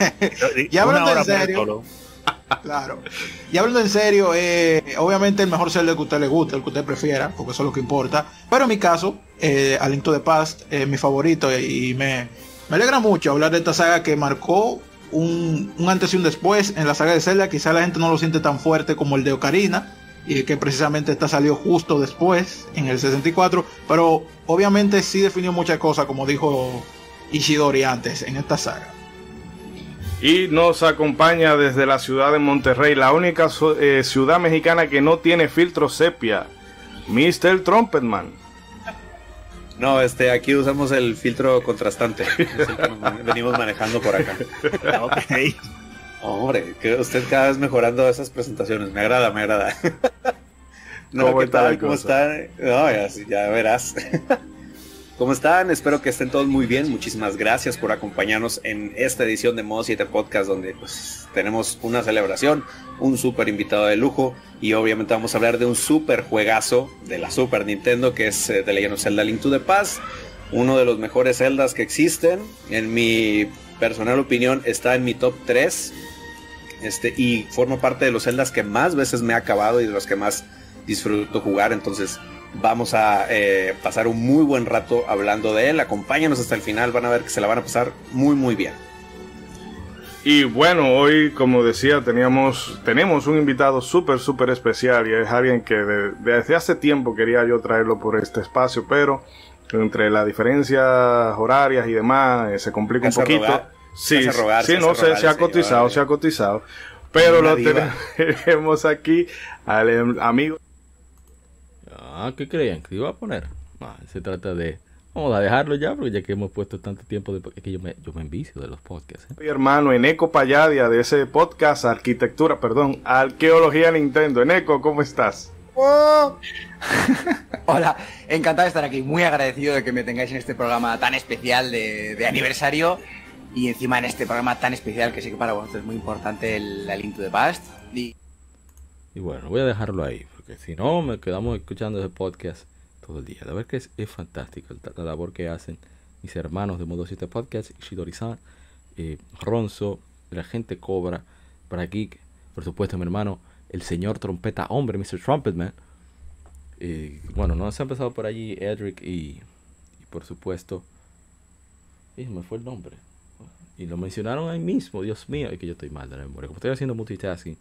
ya hablando en serio. claro. Y hablando en serio, eh, obviamente el mejor Zelda que a usted le guste, el que usted prefiera, porque eso es lo que importa. Pero en mi caso, eh, Aliento de Paz es mi favorito y me, me alegra mucho hablar de esta saga que marcó un, antes y un después en la saga de Zelda. Quizá la gente no lo siente tan fuerte como el de Ocarina, y que precisamente esta salió justo después, en el 64. Pero obviamente sí definió muchas cosas, como dijo Ishidori antes, en esta saga. Y nos acompaña desde la ciudad de Monterrey, la única eh, ciudad mexicana que no tiene filtro sepia, Mr. Trumpetman. No, este, aquí usamos el filtro contrastante. venimos manejando por acá. ok. Hombre, que usted cada vez mejorando esas presentaciones. Me agrada, me agrada. no, ¿qué tal? ¿Cómo está? No, ya, ya verás. ¿Cómo están? Espero que estén todos muy bien. Muchísimas gracias por acompañarnos en esta edición de Modo 7 Podcast, donde pues, tenemos una celebración, un super invitado de lujo y obviamente vamos a hablar de un super juegazo de la Super Nintendo que es eh, The Legend of Zelda Link to the Past, uno de los mejores Zeldas que existen. En mi personal opinión está en mi top 3 este, y forma parte de los Zeldas que más veces me ha acabado y de los que más disfruto jugar. Entonces vamos a eh, pasar un muy buen rato hablando de él. Acompáñanos hasta el final, van a ver que se la van a pasar muy muy bien. Y bueno, hoy, como decía, teníamos, tenemos un invitado súper, súper especial y es alguien que desde hace tiempo quería yo traerlo por este espacio, pero entre las diferencias horarias y demás eh, se complica un poquito. sí, sí, no sé, se ha cotizado, se ha cotizado. Pero lo tenemos aquí al em, amigo Ah, ¿qué creían? ¿Que iba a poner? Ah, se trata de... Vamos a dejarlo ya, porque ya que hemos puesto tanto tiempo, de, es que yo me, yo me envicio de los podcasts. ¿eh? Mi hermano, Eneco Payadia, de ese podcast, arquitectura, perdón, arqueología Nintendo. Eneco, ¿cómo estás? Oh. Hola, encantado de estar aquí, muy agradecido de que me tengáis en este programa tan especial de, aniversario y encima en este programa tan especial que sé que para vosotros es muy importante el, el Link to the Past. Y... y bueno, voy a dejarlo ahí porque si no, me quedamos escuchando ese podcast todo el día. La verdad que es, es fantástico la, labor que hacen mis hermanos de Modo 7 Podcast, Shidori-san, eh, Ronzo, la gente Cobra, para Geek, por supuesto mi hermano, el señor trompeta hombre, Mr. Trumpetman. Eh, bueno, no se ha empezado por allí Edric y, por supuesto, y me fue el nombre. Y lo mencionaron ahí mismo, Dios mío, es que yo estoy mal de la memoria. Como estoy haciendo multitasking,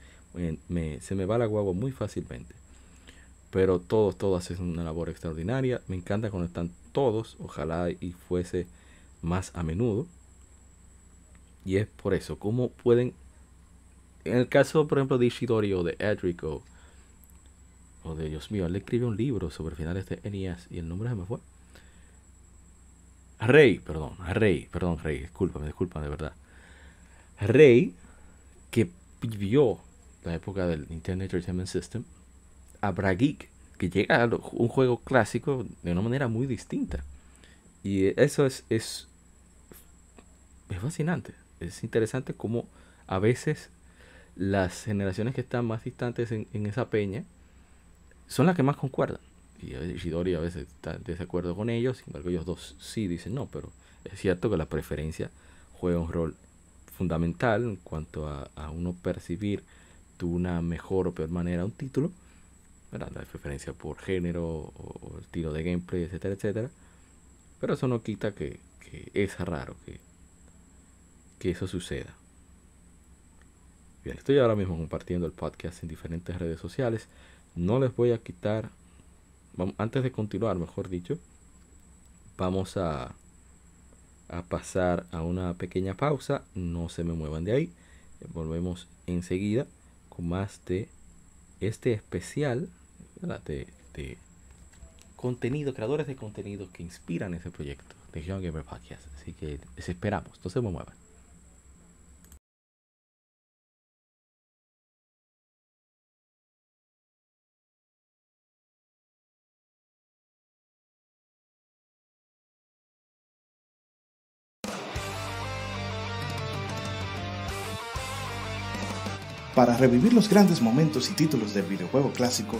me, se me va la guagua muy fácilmente pero todos, todos hacen una labor extraordinaria. Me encanta cuando están todos, ojalá y fuese más a menudo. Y es por eso, ¿cómo pueden, en el caso, por ejemplo, de Ishidori o de Edric o, de Dios mío, él escribe un libro sobre finales de NES y el nombre se me fue. Rey, perdón, Rey, perdón, Rey, discúlpame, discúlpame de verdad. Rey, que vivió la época del Nintendo Entertainment System, a Geek, que llega a un juego clásico de una manera muy distinta. Y eso es, es, es fascinante. Es interesante como a veces las generaciones que están más distantes en, esa peña son las que más concuerdan. Y Shidori a veces está en desacuerdo con ellos, sin embargo ellos dos sí dicen no, pero es cierto que la preferencia juega un rol fundamental en cuanto a, a uno percibir de una mejor o peor manera un título la preferencia por género o, estilo de gameplay, etcétera, etcétera. Pero eso no quita que, es raro que, que eso suceda. Bien, estoy ahora mismo compartiendo el podcast en diferentes redes sociales. No les voy a quitar, antes de continuar, mejor dicho, vamos a, a pasar a una pequeña pausa. No se me muevan de ahí. Volvemos enseguida con más de este especial de, contenido, creadores de contenido que inspiran ese proyecto de Young Gamer Podcast. Así que les esperamos, no se muevan. Para revivir los grandes momentos y títulos del videojuego clásico,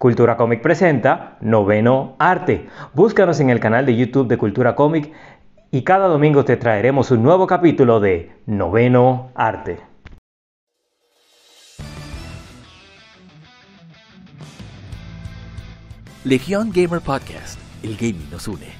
Cultura Cómic presenta Noveno Arte. Búscanos en el canal de YouTube de Cultura Cómic y cada domingo te traeremos un nuevo capítulo de Noveno Arte. Legión Gamer Podcast, el gaming nos une.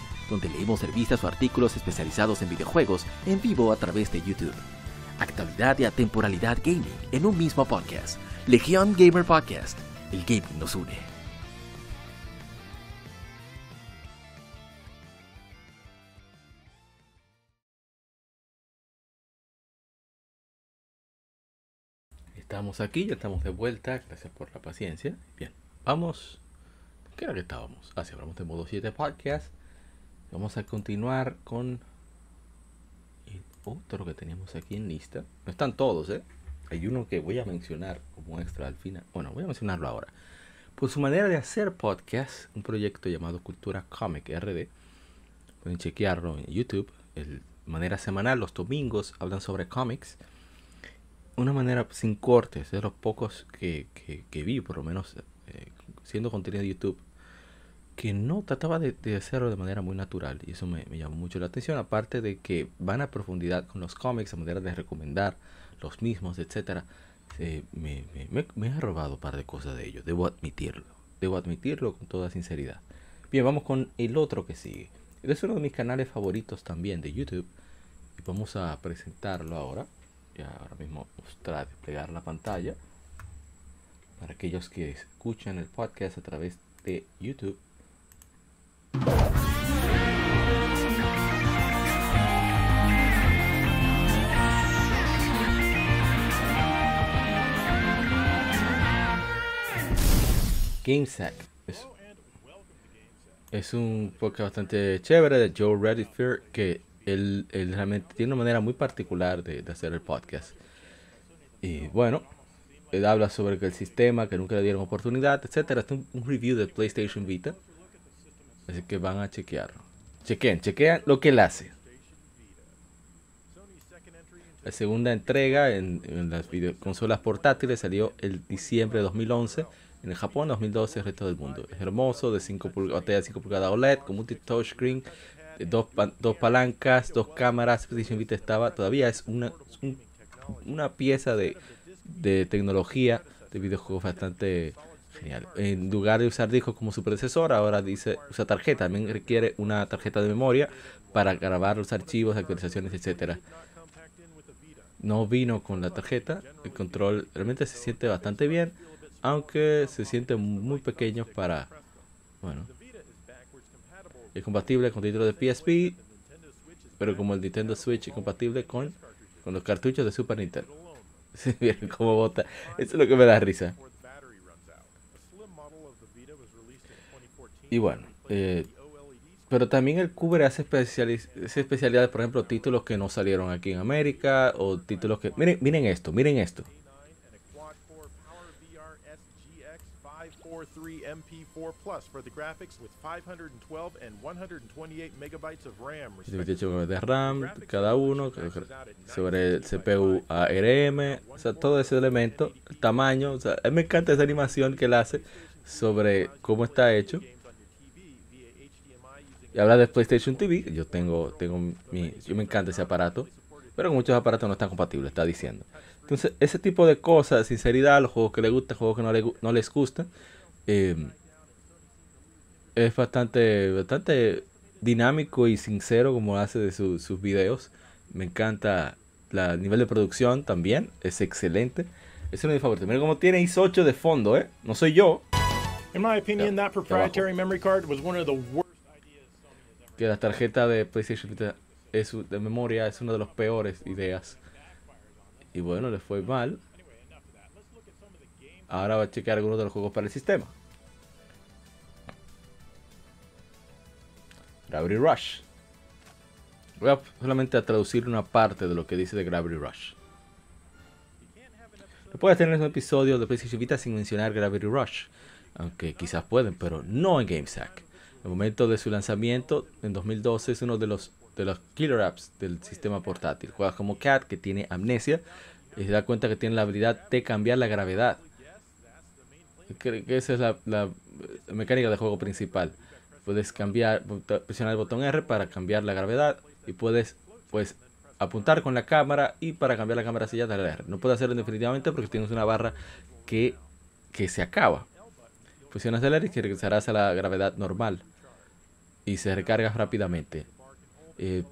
donde leemos revistas o artículos especializados en videojuegos en vivo a través de YouTube. Actualidad y atemporalidad gaming en un mismo podcast. Legion Gamer Podcast. El gaming nos une. Estamos aquí, ya estamos de vuelta. Gracias por la paciencia. Bien, vamos. ¿Qué era que estábamos? Ah, sí, hablamos de modo 7 podcast. Vamos a continuar con otro que teníamos aquí en lista. No están todos, ¿eh? Hay uno que voy a mencionar como extra al final. Bueno, voy a mencionarlo ahora. Por su manera de hacer podcast, un proyecto llamado Cultura Comic RD. Pueden chequearlo en YouTube. De manera semanal, los domingos, hablan sobre cómics. Una manera sin cortes, de los pocos que, vi, por lo menos eh, siendo contenido de YouTube que no trataba de, hacerlo de manera muy natural y eso me, llamó mucho la atención aparte de que van a profundidad con los cómics a manera de recomendar los mismos etcétera me, me, ha robado un par de cosas de ellos debo admitirlo debo admitirlo con toda sinceridad. Bien vamos con el otro que sigue. Es uno de mis canales favoritos también de YouTube y vamos a presentarlo ahora. Ya ahora mismo mostrar desplegar la pantalla para aquellos que escuchan el podcast a través de YouTube GameSack es, es un podcast bastante chévere de Joe Reddifer que él, realmente tiene una manera muy particular de, hacer el podcast. Y bueno, él habla sobre el sistema, que nunca le dieron oportunidad, etcétera. Es un, un review de PlayStation Vita Así que van a chequearlo. Chequen, chequean lo que él hace. La segunda entrega en, las consolas portátiles salió el diciembre de 2011 en el Japón, 2012 el resto del mundo. Es hermoso, de 5 pulgadas, 5 pulgadas OLED, con multi touchscreen, dos, dos palancas, dos cámaras. PlayStation Vita estaba, todavía es una, una pieza de, de tecnología de videojuegos bastante Genial. En lugar de usar discos como su predecesor, ahora dice usa tarjeta. También requiere una tarjeta de memoria para grabar los archivos, actualizaciones, etcétera. No vino con la tarjeta. El control realmente se siente bastante bien, aunque se siente muy pequeño para. Bueno. Es compatible con títulos de PSP, pero como el Nintendo Switch es compatible con, con los cartuchos de Super Nintendo. ¿Vieron cómo bota? Eso es lo que me da risa. Y bueno, eh, pero también el cubre hace, especialidades, por ejemplo, títulos que no salieron aquí en América o títulos que... Miren, miren esto, miren esto. MP4 Plus for the graphics with 512 and 128 megabytes of RAM. 28 de RAM cada uno sobre el CPU ARM, o sea, todo ese elemento, el tamaño, o sea, a me encanta esa animación que él hace sobre cómo está hecho. Y habla de PlayStation TV, yo tengo, tengo mi, yo me encanta ese aparato, pero muchos aparatos no están compatibles, está diciendo. Entonces, ese tipo de cosas, sinceridad, los juegos que le gustan, juegos que no, le, no les gustan, eh, es bastante, bastante dinámico y sincero como hace de sus videos. Me encanta el nivel de producción también, es excelente. Es uno de mis favoritos. Mira cómo tiene ISO 8 de fondo, ¿eh? No soy yo. In my opinion, that proprietary memory card was one of the worst que la tarjeta de PlayStation es, de memoria es una de las peores ideas. Y bueno, le fue mal. Ahora va a checar algunos de los juegos para el sistema. Gravity Rush. Voy a solamente a traducir una parte de lo que dice de Gravity Rush. No puedes tener un episodio de PlayStation Vita sin mencionar Gravity Rush. Aunque quizás pueden, pero no en GameSack el momento de su lanzamiento en 2012 es uno de los de los killer apps del sistema portátil. Juega como Cat que tiene amnesia y se da cuenta que tiene la habilidad de cambiar la gravedad. Que, esa es la, mecánica de juego principal. Puedes cambiar, presionar el botón R para cambiar la gravedad y puedes pues apuntar con la cámara y para cambiar la cámara silla darle R. No puedes hacerlo definitivamente porque tienes una barra que, que se acaba. Presionas el R y regresarás a la gravedad normal y se recarga rápidamente. Eh,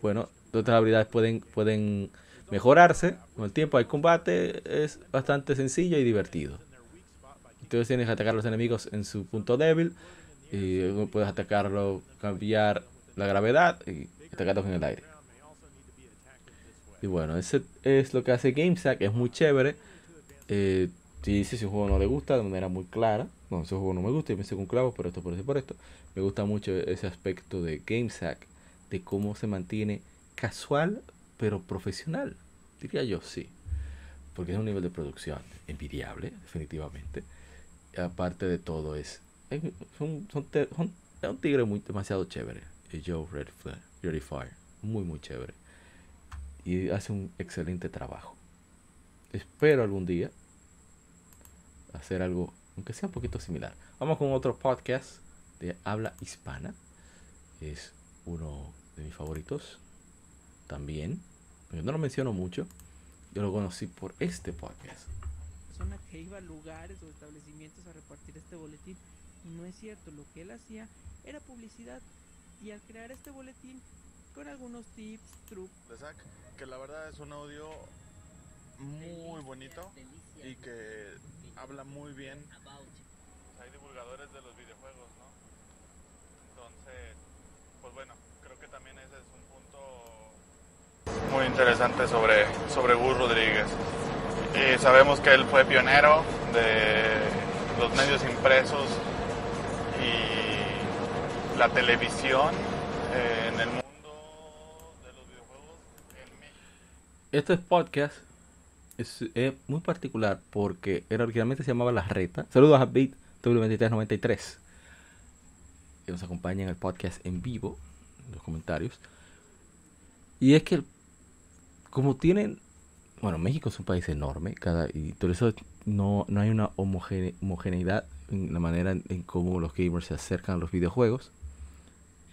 bueno, otras habilidades pueden, pueden mejorarse con el tiempo. Hay combate, es bastante sencillo y divertido. Entonces tienes que atacar a los enemigos en su punto débil. Y puedes atacarlo, cambiar la gravedad y atacarlos en el aire. Y bueno, ese es lo que hace GameSack. Es muy chévere. Eh, si dice si un juego no le gusta de manera muy clara. No, ese juego no me gusta y me con clavos por esto, por eso, por esto. Me gusta mucho ese aspecto de GameSack, de cómo se mantiene casual pero profesional. Diría yo sí. Porque es un nivel de producción envidiable, definitivamente. aparte de todo, es, es, un, un tigre muy, demasiado chévere. Joe Red Fire. Muy, muy chévere. Y hace un excelente trabajo. Espero algún día hacer algo, aunque sea un poquito similar. Vamos con otro podcast de habla hispana. Es uno de mis favoritos también. Yo no lo menciono mucho. Yo lo conocí por este podcast. Persona que iba a lugares o establecimientos a repartir este boletín y no es cierto. Lo que él hacía era publicidad y al crear este boletín con algunos tips, trucos. Que la verdad es un audio muy bonito y que habla muy bien. Hay divulgadores de los videojuegos, ¿no? Entonces, pues bueno, creo que también ese es un punto muy interesante sobre, sobre Gus Rodríguez. Y sabemos que él fue pionero de los medios impresos y la televisión en el mundo de los videojuegos en México. Este podcast es, muy particular porque era originalmente se llamaba La Reta. Saludos a Beat W2393 que nos acompaña en el podcast en vivo, en los comentarios. Y es que, como tienen, bueno, México es un país enorme, cada, y por eso no, no hay una homogeneidad en la manera en, cómo los gamers se acercan a los videojuegos.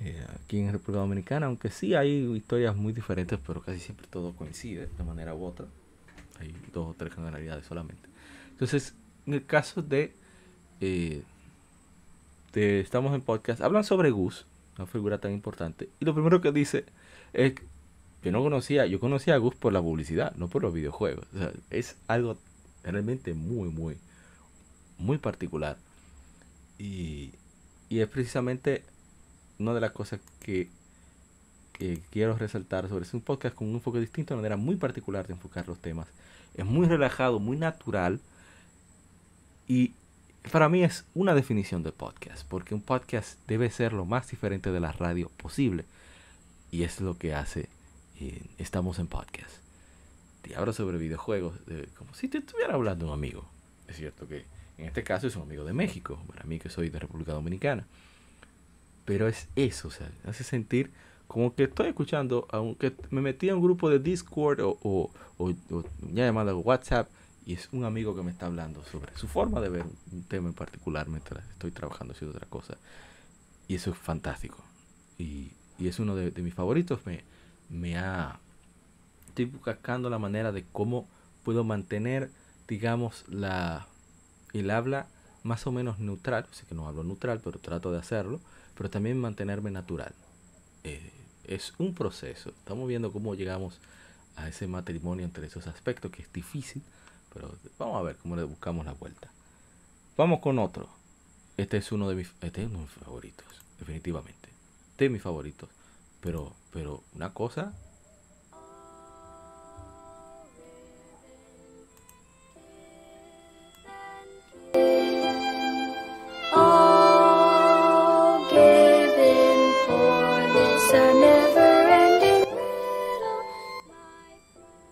Eh, aquí en República Dominicana, aunque sí hay historias muy diferentes, pero casi siempre todo coincide de manera u otra. Hay dos o tres generalidades solamente. Entonces, en el caso de eh, estamos en podcast, hablan sobre Gus, una figura tan importante. Y lo primero que dice es que no conocía, yo conocía a Gus por la publicidad, no por los videojuegos. es algo realmente muy, muy, muy particular. Y, y es precisamente una de las cosas que, que quiero resaltar sobre es un podcast con un enfoque distinto, una manera muy particular de enfocar los temas. Es muy relajado, muy natural. Y para mí es una definición de podcast, porque un podcast debe ser lo más diferente de la radio posible. Y es lo que hace eh, Estamos en Podcast. Te hablo sobre videojuegos, como si te estuviera hablando un amigo. Es cierto que en este caso es un amigo de México, para mí que soy de República Dominicana. Pero es eso, o sea, hace sentir como que estoy escuchando, aunque me metí a un grupo de Discord o, o, o, o ya llamado WhatsApp y es un amigo que me está hablando sobre su forma de ver un tema en particular mientras estoy trabajando haciendo otra cosa. Y eso es fantástico. Y, es uno de, mis favoritos. Me, me ha... Estoy buscando la manera de cómo puedo mantener, digamos, la, el habla más o menos neutral. Sé que no hablo neutral, pero trato de hacerlo. Pero también mantenerme natural. eh, es un proceso. Estamos viendo cómo llegamos a ese matrimonio entre esos aspectos, que es difícil, pero vamos a ver cómo le buscamos la vuelta. Vamos con otro. Este es uno de mis, este es uno de mis favoritos, definitivamente. Este es mi favorito. Pero, pero una cosa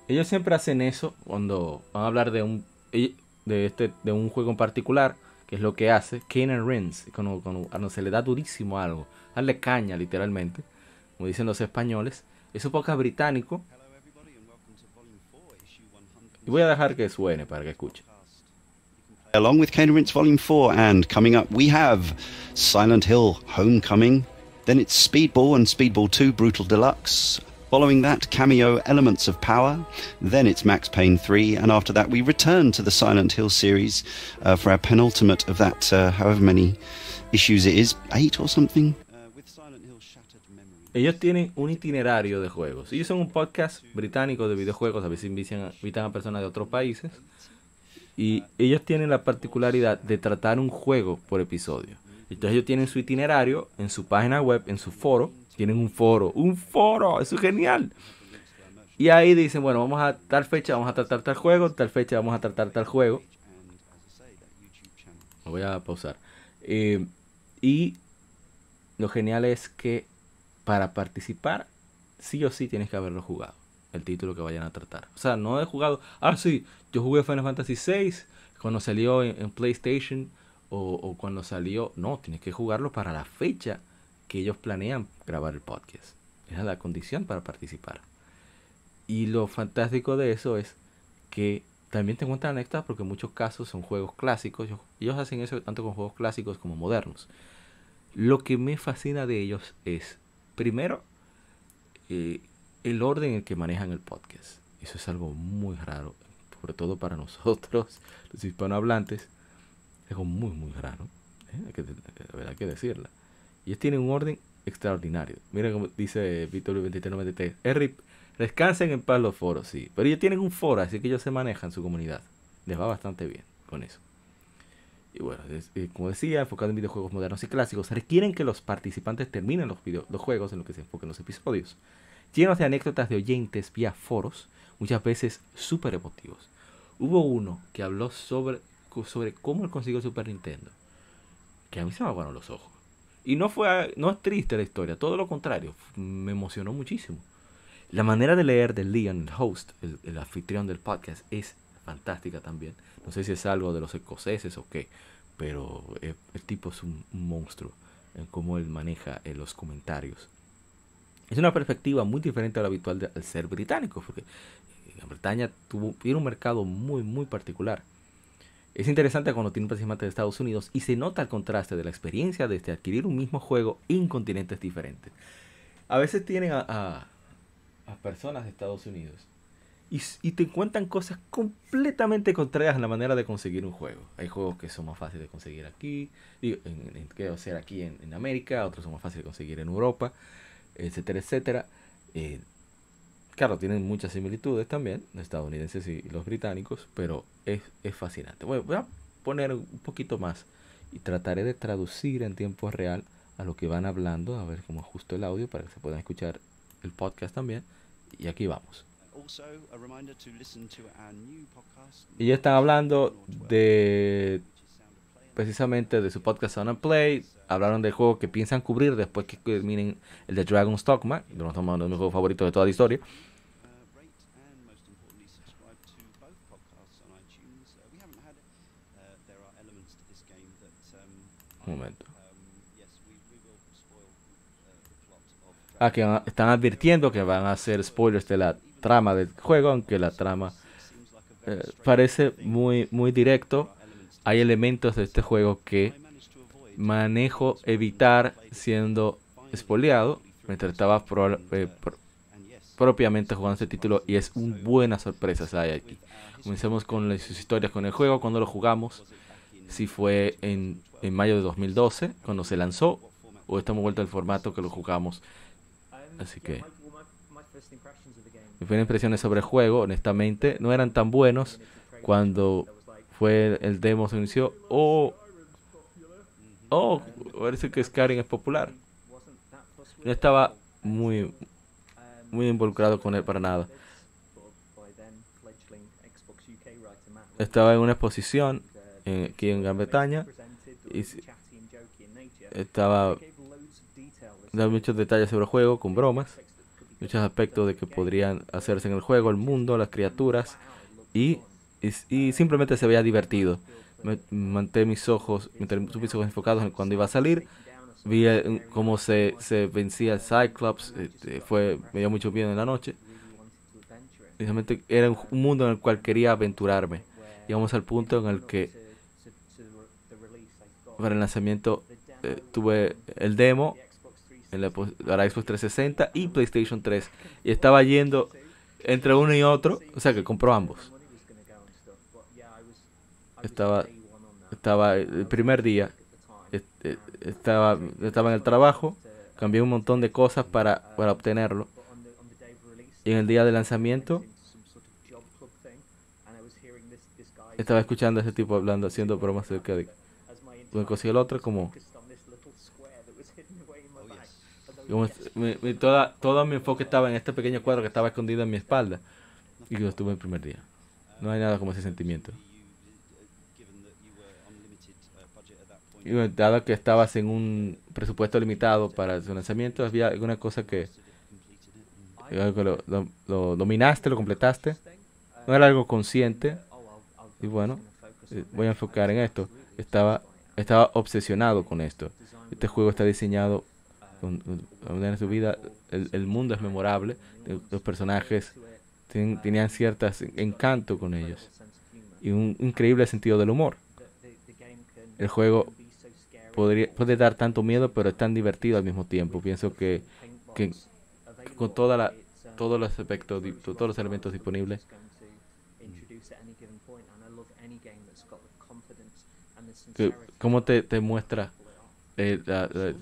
ellos siempre hacen eso cuando van a hablar de un de este de un juego en particular que es lo que hace Kanan Rins cuando, cuando, se le da durísimo algo darle caña literalmente como dicen los españoles. Es un podcast británico. Y voy a dejar que suene para que escuche. Along with Kanan Rins Volume 4 and coming up we have Silent Hill Homecoming then it's Speedball and Speedball 2 Brutal Deluxe Following that, Cameo Elements of Power. Then it's Max Payne 3. And after that, we return to the Silent Hill series uh, for our penultimate of that, uh, however many issues it is, eight or something. Ellos tienen un itinerario de juegos. Ellos son un podcast británico de videojuegos. A veces invitan, invitan a personas de otros países. Y ellos tienen la particularidad de tratar un juego por episodio. Entonces ellos tienen su itinerario en su página web, en su foro tienen un foro, un foro, eso es genial. Y ahí dicen, bueno, vamos a tal fecha, vamos a tratar tal juego, tal fecha vamos a tratar tal juego. Lo voy a pausar. Eh, y lo genial es que para participar, sí o sí tienes que haberlo jugado. El título que vayan a tratar. O sea, no he jugado. Ah, sí, yo jugué Final Fantasy VI cuando salió en, PlayStation o, o, cuando salió. No, tienes que jugarlo para la fecha que ellos planean grabar el podcast. Esa es la condición para participar. Y lo fantástico de eso es que también te encuentran anécdotas porque en muchos casos son juegos clásicos. Ellos hacen eso tanto con juegos clásicos como modernos. Lo que me fascina de ellos es, primero, eh, el orden en el que manejan el podcast. Eso es algo muy raro, sobre todo para nosotros, los hispanohablantes. Es algo muy, muy raro. ¿eh? Hay que, hay que decirla. Ellos tienen un orden extraordinario. Mira como dice Víctor 2393. Es descansen en paz los foros, sí. Pero ellos tienen un foro, así que ellos se manejan su comunidad. Les va bastante bien con eso. Y bueno, eh, como decía, enfocado en videojuegos modernos y clásicos, requieren que los participantes terminen los, los juegos en lo que se enfoquen los episodios. Llenos de anécdotas de oyentes vía foros, muchas veces súper emotivos. Hubo uno que habló sobre, sobre cómo él consiguió Super Nintendo. Que a mí se me aguaron los ojos. Y no fue no es triste la historia, todo lo contrario, me emocionó muchísimo. La manera de leer de Leon, el host, el, anfitrión del podcast, es fantástica también. No sé si es algo de los escoceses o qué, pero el, tipo es un, monstruo en cómo él maneja en los comentarios. Es una perspectiva muy diferente a la habitual al ser británico, porque Gran Bretaña tuvo, tiene un mercado muy, muy particular. Es interesante cuando tiene un participante de Estados Unidos y se nota el contraste de la experiencia desde adquirir un mismo juego en continentes diferentes. A veces tienen a, personas de Estados Unidos y, te cuentan cosas completamente contrarias a la manera de conseguir un juego. Hay juegos que son más fáciles de conseguir aquí, digo, en, ser aquí en, América, otros son más fáciles de conseguir en Europa, etcétera, etcétera. Eh, Claro, tienen muchas similitudes también, los estadounidenses y los británicos, pero es, fascinante. voy a poner un poquito más y trataré de traducir en tiempo real a lo que van hablando, a ver cómo ajusto el audio para que se puedan escuchar el podcast también. Y aquí vamos. Y ya están hablando de precisamente de su podcast Sound Play. Hablaron del juego que piensan cubrir después que terminen el de Dragon's Dogma, uno de mis juegos favoritos de toda la historia. Un momento. Ah, que están advirtiendo que van a hacer spoilers de la trama del juego, aunque la trama eh, parece muy, muy directo. Hay elementos de este juego que manejo evitar siendo spoileado mientras estaba eh, propiamente jugando este título y es una buena sorpresa hay aquí. Comencemos con las historias con el juego, cuando lo jugamos, si fue en en mayo de 2012, cuando se lanzó, o estamos vuelto al formato que lo jugamos Así que mis primeras impresiones sobre el juego, honestamente, no eran tan buenos cuando fue el demo se inició. O, oh, parece que Skyrim es popular. No estaba muy, muy involucrado con él para nada. Estaba en una exposición aquí en Gran Bretaña estaba dando muchos detalles sobre el juego con bromas, muchos aspectos de que podrían hacerse en el juego, el mundo, las criaturas y, y, simplemente se veía divertido. Manté mis ojos, mis ojos enfocados en cuando iba a salir. Vi eh, cómo se, se vencía Cyclops, este, fue, me dio mucho miedo en la noche. Realmente era un mundo en el cual quería aventurarme. Llegamos al punto en el que para el lanzamiento eh, tuve el demo en la, para Xbox 360 y PlayStation 3 y estaba yendo entre uno y otro, o sea que compró ambos. Estaba estaba el primer día este, estaba estaba en el trabajo, cambié un montón de cosas para para obtenerlo. Y en el día de lanzamiento estaba escuchando a ese tipo hablando, haciendo bromas acerca de una cosa y el otro, como, toda, todo mi enfoque estaba en este pequeño cuadro que estaba escondido en mi espalda. Y yo estuve el primer día. No hay nada como ese sentimiento. Dado que estabas en un presupuesto limitado para su lanzamiento, había alguna cosa que, lo, lo, dominaste, lo completaste. No era algo consciente. Y bueno, eh, voy a enfocar en esto. Estaba estaba obsesionado con esto. Este juego está diseñado en su vida, el, mundo es memorable, los personajes tenían ciertas encanto con ellos y un increíble sentido del humor. El juego podría, puede dar tanto miedo, pero es tan divertido al mismo tiempo. Pienso que, que con toda la, todos los aspectos, todos los elementos disponibles, cómo te, te muestra eh,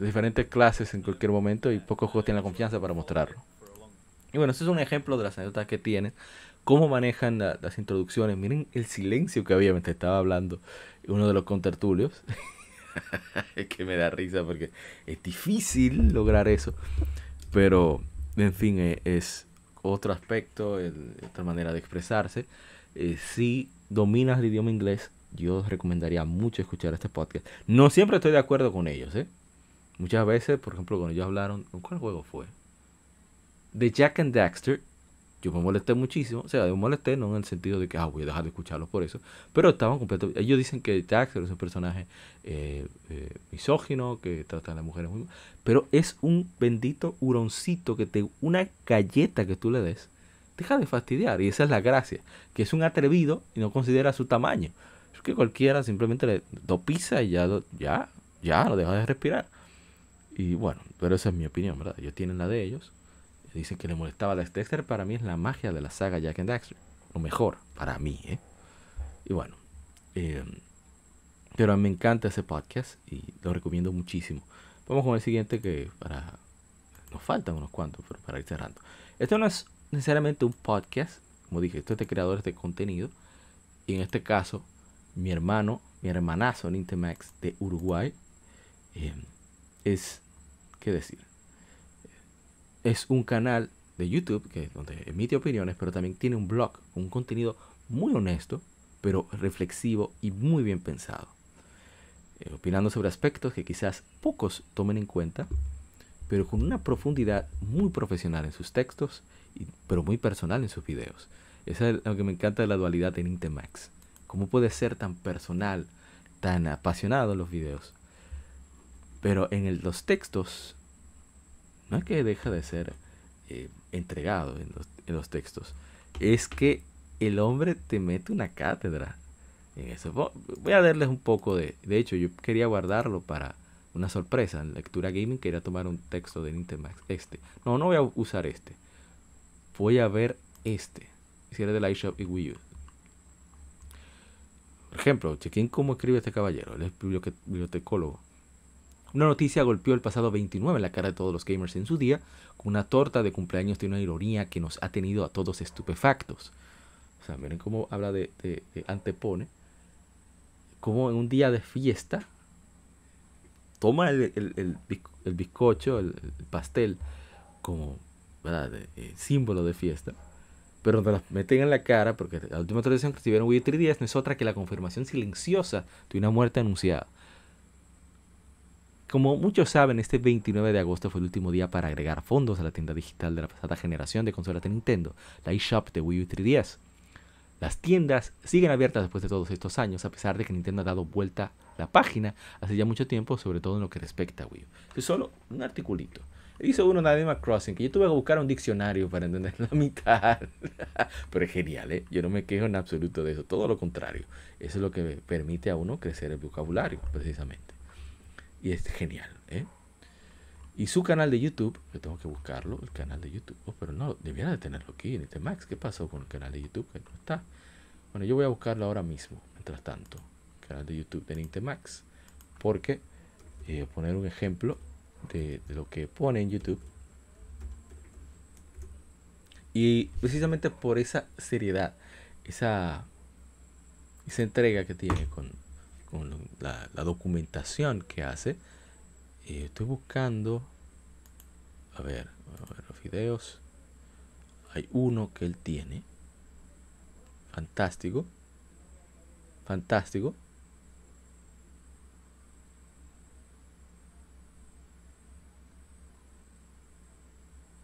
diferentes clases en cualquier momento y pocos juegos tienen la confianza para mostrarlo. Y bueno, ese es un ejemplo de las anécdotas que tienen, cómo manejan las introducciones. Miren el silencio que había mientras estaba hablando uno de los contertulios. es que me da risa porque es difícil lograr eso. Pero, en fin, eh, es otro aspecto, otra manera de expresarse. Eh, si dominas el idioma inglés, yo recomendaría mucho escuchar este podcast. No siempre estoy de acuerdo con ellos, ¿eh? Muchas veces, por ejemplo, cuando ellos hablaron, ¿con cuál juego fue? De Jack and Daxter, yo me molesté muchísimo. O sea, me molesté no en el sentido de que ah, voy a dejar de escucharlos por eso. Pero estaban completamente. Ellos dicen que Daxter es un personaje eh, eh, misógino, que trata a las mujeres muy. Pero es un bendito huroncito que te. Una galleta que tú le des. Deja de fastidiar. Y esa es la gracia. Que es un atrevido y no considera su tamaño que cualquiera simplemente le do pisa y ya, ya, ya lo deja de respirar. Y bueno, pero esa es mi opinión, ¿verdad? Ellos tienen la de ellos. Dicen que le molestaba a Dexter. Para mí es la magia de la saga Jack and Daxter. Lo mejor, para mí, ¿eh? Y bueno. Eh, pero me encanta ese podcast y lo recomiendo muchísimo. Vamos con el siguiente que para... Nos faltan unos cuantos, pero para ir cerrando. Esto no es necesariamente un podcast. Como dije, esto es de creadores de contenido. Y en este caso mi hermano, mi hermanazo Nintemax de Uruguay, eh, es, ¿qué decir? Es un canal de YouTube que donde emite opiniones, pero también tiene un blog con un contenido muy honesto, pero reflexivo y muy bien pensado. Eh, opinando sobre aspectos que quizás pocos tomen en cuenta, pero con una profundidad muy profesional en sus textos, y, pero muy personal en sus videos. Eso es lo que me encanta de la dualidad de Nintemax. ¿Cómo puede ser tan personal, tan apasionado en los videos? Pero en los textos, no es que deja de ser eh, entregado en los, textos, es que el hombre te mete una cátedra en eso. Voy a darles un poco de... De hecho, yo quería guardarlo para una sorpresa. En lectura gaming quería tomar un texto de Nintendo Este. No, no voy a usar este. Voy a ver este. Si era de la eShop y Wii U. Por ejemplo, chequen cómo escribe este caballero, él es bibliotecólogo. Una noticia golpeó el pasado 29 en la cara de todos los gamers en su día, con una torta de cumpleaños de una ironía que nos ha tenido a todos estupefactos. O sea, miren cómo habla de, antepone. Como en un día de fiesta, toma el, el, bizcocho, el, pastel, como eh, símbolo de fiesta pero nos las meten en la cara porque la última tradición que recibieron Wii 3DS no es otra que la confirmación silenciosa de una muerte anunciada. Como muchos saben, este 29 de agosto fue el último día para agregar fondos a la tienda digital de la pasada generación de consolas de Nintendo, la eShop de Wii U 3DS. Las tiendas siguen abiertas después de todos estos años, a pesar de que Nintendo ha dado vuelta la página hace ya mucho tiempo, sobre todo en lo que respecta a Wii U. Es solo un articulito. Hizo uno de Animal Crossing que yo tuve que buscar un diccionario para entender la mitad. Pero es genial, ¿eh? Yo no me quejo en absoluto de eso, todo lo contrario. Eso es lo que permite a uno crecer el vocabulario, precisamente. Y es genial, ¿eh? Y su canal de YouTube, yo tengo que buscarlo, el canal de YouTube. Oh, pero no, debiera de tenerlo aquí en Max. ¿Qué pasó con el canal de YouTube? Que no está. Bueno, yo voy a buscarlo ahora mismo, mientras tanto. El canal de YouTube de Nintemax. Porque, eh, poner un ejemplo, de, lo que pone en YouTube. Y precisamente por esa seriedad, esa, esa entrega que tiene con, la, documentación que hace, eh, estoy buscando, a ver, a ver, los videos. Hay uno que él tiene. Fantástico. Fantástico.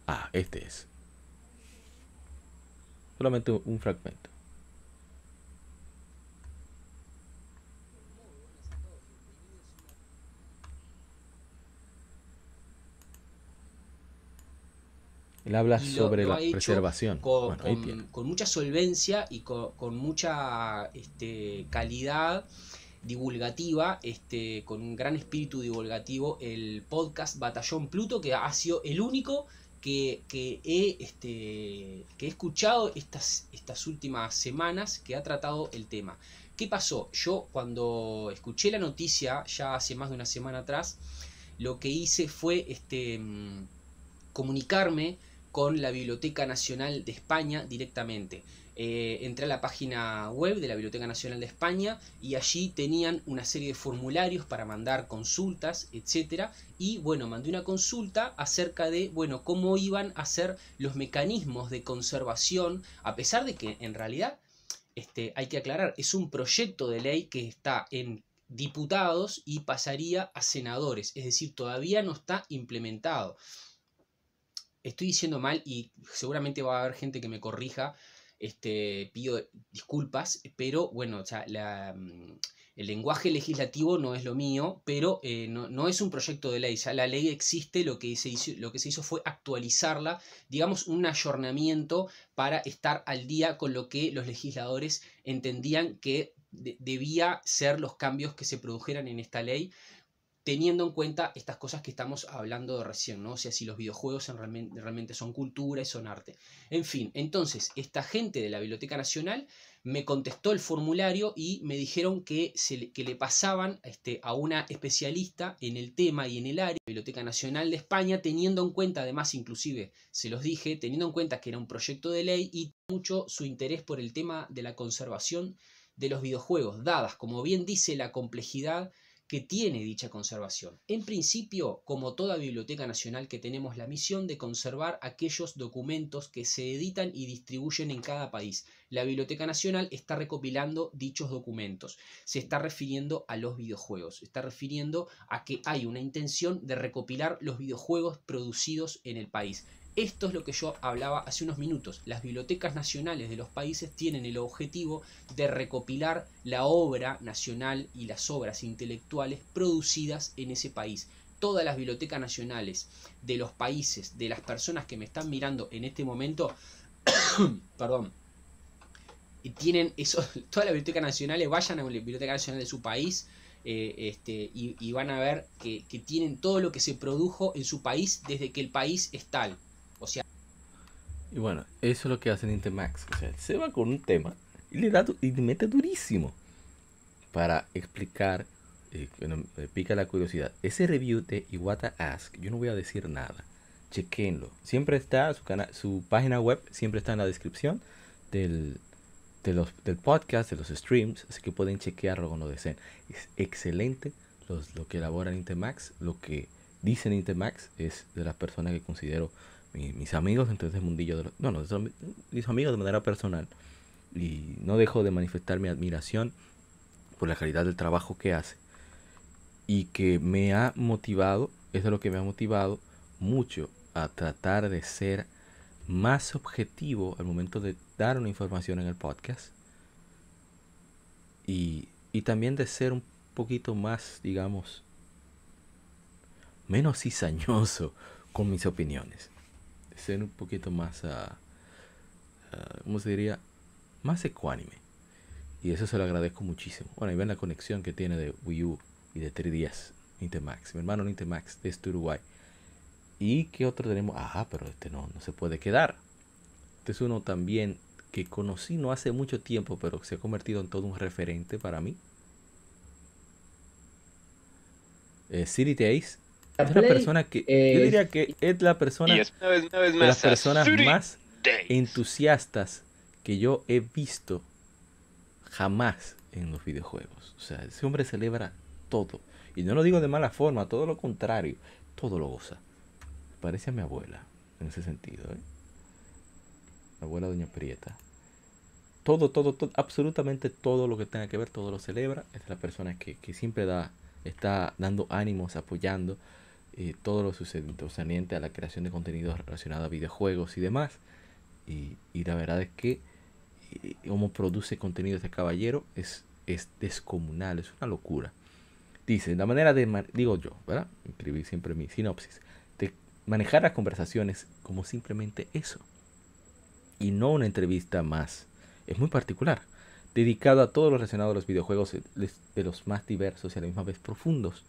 Ah, este es. Solamente un fragmento. Él habla sobre la preservación. Con, con, mucha solvencia y con, mucha este, calidad divulgativa, este, con un gran espíritu divulgativo, el podcast Batallón Pluto, que ha sido el único que, he, este, que he escuchado estas, estas últimas semanas que ha tratado el tema. ¿Qué pasó? Yo cuando escuché la noticia ya hace más de una semana atrás, lo que hice fue este, mm, comunicarme con la Biblioteca Nacional de España directamente. Eh, entré a la página web de la Biblioteca Nacional de España y allí tenían una serie de formularios para mandar consultas, etcétera, y bueno, mandé una consulta acerca de, bueno, cómo iban a ser los mecanismos de conservación, a pesar de que en realidad, este, hay que aclarar, es un proyecto de ley que está en diputados y pasaría a senadores, es decir, todavía no está implementado. Estoy diciendo mal y seguramente va a haber gente que me corrija, este, pido disculpas, pero bueno, mm, el lenguaje legislativo no es lo mío, pero eh, no, es un proyecto de ley, la ley existe, lo que, se hizo, lo que se hizo fue actualizarla, digamos un ayornamiento para estar al día con lo que los legisladores entendían que debía ser los cambios que se produjeran en esta ley teniendo en cuenta estas cosas que estamos hablando de recién, ¿no? O sea, si los videojuegos realmente, son cultura y son arte. En fin, entonces, esta gente de la Biblioteca Nacional me contestó el formulario y me dijeron que, se, que le pasaban este, a una especialista en el tema y en el área de la Biblioteca Nacional de España, teniendo en cuenta, además, inclusive, se los dije, teniendo en cuenta que era un proyecto de ley y mucho su interés por el tema de la conservación de los videojuegos, dadas, como bien dice, la complejidad que tiene dicha conservación. En principio, como toda biblioteca nacional que tenemos la misión de conservar aquellos documentos que se editan y distribuyen en cada país. La Biblioteca Nacional está recopilando dichos documentos. Se está refiriendo a los videojuegos. Se está refiriendo a que hay una intención de recopilar los videojuegos producidos en el país. Esto es lo que yo hablaba hace unos minutos. Las bibliotecas nacionales de los países tienen el objetivo de recopilar la obra nacional y las obras intelectuales producidas en ese país. Todas las bibliotecas nacionales de los países, de las personas que me están mirando en este momento, perdón, tienen eso, todas las bibliotecas nacionales, vayan a la biblioteca nacional de su país, eh, este, y, van a ver que, que, tienen todo lo que se produjo en su país desde que el país es tal. Y bueno, eso es lo que hace Nintemax. O sea, se va con un tema y le da y le mete durísimo para explicar eh, me pica la curiosidad. Ese review de Iwata Ask, yo no voy a decir nada. Chequenlo. Siempre está, su, su página web siempre está en la descripción del, del podcast, de los streams, así que pueden chequearlo cuando deseen. Es excelente los, lo que elabora Intemax, lo que dice Intemax es de las personas que considero mis amigos dentro de mundillo, de los, no, no, mis amigos de manera personal. Y no dejo de manifestar mi admiración por la calidad del trabajo que hace y que me ha motivado, eso es lo que me ha motivado mucho a tratar de ser más objetivo al momento de dar una información en el podcast y, y también de ser un poquito más, digamos, menos cizañoso con mis opiniones. Ser un poquito más, uh, ¿cómo se diría? Más ecuánime. Y eso se lo agradezco muchísimo. Bueno, y ven la conexión que tiene de Wii U y de 3DS, Nintemax. Mi hermano Nintemax de este Uruguay. ¿Y qué otro tenemos? Ah, pero este no, no se puede quedar. Este es uno también que conocí no hace mucho tiempo, pero se ha convertido en todo un referente para mí. Eh, City Days es una persona que yo diría que es la persona de las personas más entusiastas que yo he visto jamás en los videojuegos. O sea, ese hombre celebra todo. Y no lo digo de mala forma, todo lo contrario, todo lo goza. Parece a mi abuela en ese sentido. ¿eh? La abuela Doña Prieta. Todo, todo, todo, absolutamente todo lo que tenga que ver, todo lo celebra. Es la persona que, siempre da, está dando ánimos, apoyando eh, todo lo sucediente a la creación de contenidos relacionados a videojuegos y demás. Y, y la verdad es que eh, como produce contenido este caballero es, es descomunal, es una locura. Dice, la manera de, digo yo, ¿verdad? Escribí siempre mi sinopsis, de manejar las conversaciones como simplemente eso. Y no una entrevista más. Es muy particular. Dedicado a todo lo relacionado a los videojuegos de los más diversos y a la misma vez profundos.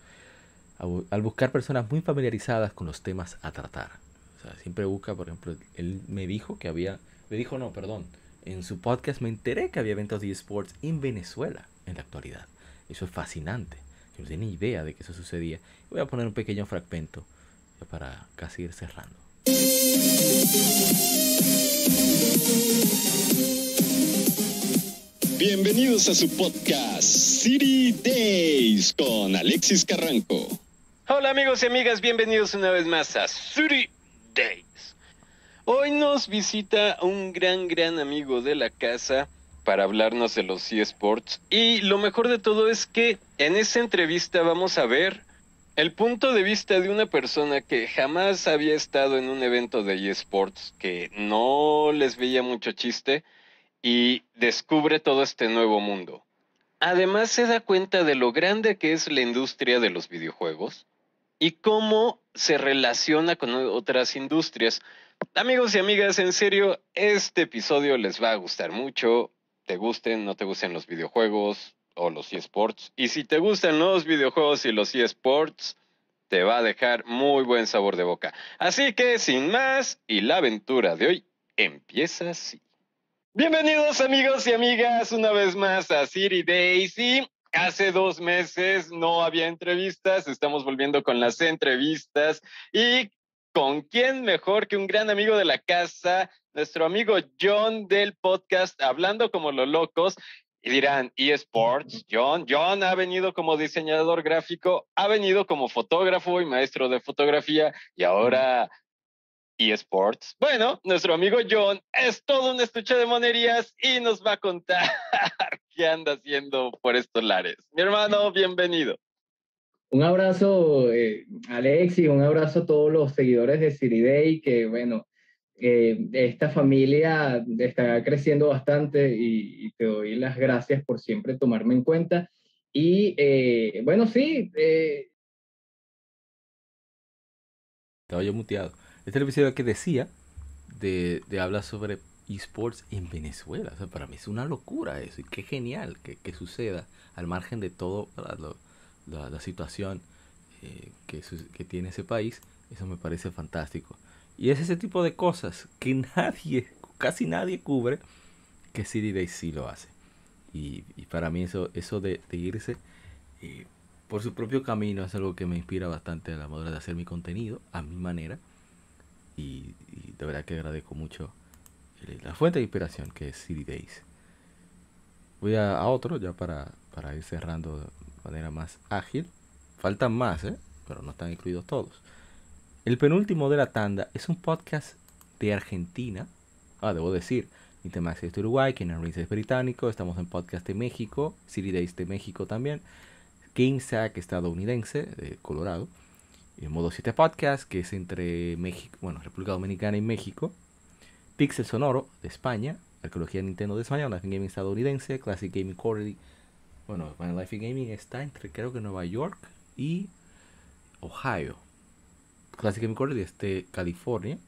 Al buscar personas muy familiarizadas con los temas a tratar. O sea, siempre busca, por ejemplo, él me dijo que había, me dijo no, perdón, en su podcast me enteré que había eventos de esports en Venezuela en la actualidad. Eso es fascinante. Yo no tenía ni idea de que eso sucedía. Voy a poner un pequeño fragmento para casi ir cerrando. Bienvenidos a su podcast City Days con Alexis Carranco. Hola amigos y amigas, bienvenidos una vez más a City Days. Hoy nos visita un gran, gran amigo de la casa para hablarnos de los eSports. Y lo mejor de todo es que en esa entrevista vamos a ver el punto de vista de una persona que jamás había estado en un evento de eSports, que no les veía mucho chiste y descubre todo este nuevo mundo. Además se da cuenta de lo grande que es la industria de los videojuegos y cómo se relaciona con otras industrias. Amigos y amigas, en serio, este episodio les va a gustar mucho te gusten, no te gusten los videojuegos o los eSports. Y si te gustan los videojuegos y los eSports, te va a dejar muy buen sabor de boca. Así que sin más, y la aventura de hoy empieza así. Bienvenidos amigos y amigas una vez más a City Daisy. Hace dos meses no había entrevistas, estamos volviendo con las entrevistas y con quién mejor que un gran amigo de la casa, nuestro amigo John del podcast Hablando como los locos. Y dirán, eSports, John, John ha venido como diseñador gráfico, ha venido como fotógrafo y maestro de fotografía y ahora eSports. Bueno, nuestro amigo John es todo un estuche de monerías y nos va a contar qué anda haciendo por estos lares. Mi hermano, bienvenido. Un abrazo, eh, Alex, y un abrazo a todos los seguidores de Day que bueno, eh, esta familia está creciendo bastante y, te doy las gracias por siempre tomarme en cuenta. Y eh, bueno, sí. Eh... Estaba yo muteado. Este es el episodio que decía de, de hablar sobre esports en Venezuela. O sea, para mí es una locura eso. Y qué genial que, que suceda al margen de todo la, la, situación eh, que, que tiene ese país. Eso me parece fantástico. Y es ese tipo de cosas que nadie, casi nadie cubre, que City Day sí lo hace. Y, para mí eso, eso de, irse eh, por su propio camino es algo que me inspira bastante a la manera de hacer mi contenido, a mi manera. Y, de verdad que agradezco mucho la fuente de inspiración que es City Days. Voy a, otro ya para, para ir cerrando de manera más ágil. Faltan más, ¿eh? pero no están incluidos todos. El penúltimo de la tanda es un podcast de Argentina. Ah, debo decir, Intemax es de Uruguay, Kenan Reeves es británico, estamos en podcast de México, City Days de México también, GameSack estadounidense de Colorado, y Modo 7 Podcast, que es entre México, bueno, República Dominicana y México, Pixel Sonoro de España, Arqueología Nintendo de España, Life Gaming estadounidense, Classic Gaming Quarterly, bueno, Life Gaming está entre creo que Nueva York y Ohio. Classic Gaming Quarterly es de California.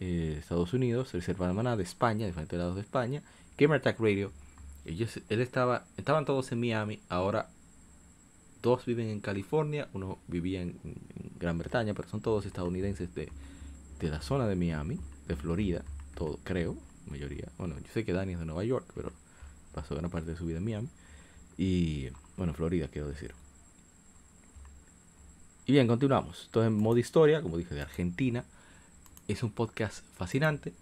Eh, Estados Unidos, Reserva Alemana de España, diferentes lados de España, Gamer Attack Radio. Ellos, él estaba, estaban todos en Miami, ahora dos viven en California, uno vivía en, Gran Bretaña, pero son todos estadounidenses de, de, la zona de Miami, de Florida, todo, creo, mayoría. Bueno, yo sé que Dani es de Nueva York, pero pasó gran parte de su vida en Miami. Y, bueno, Florida, quiero decir. Y bien, continuamos. Entonces, en modo historia, como dije, de Argentina. Es un podcast fascinante.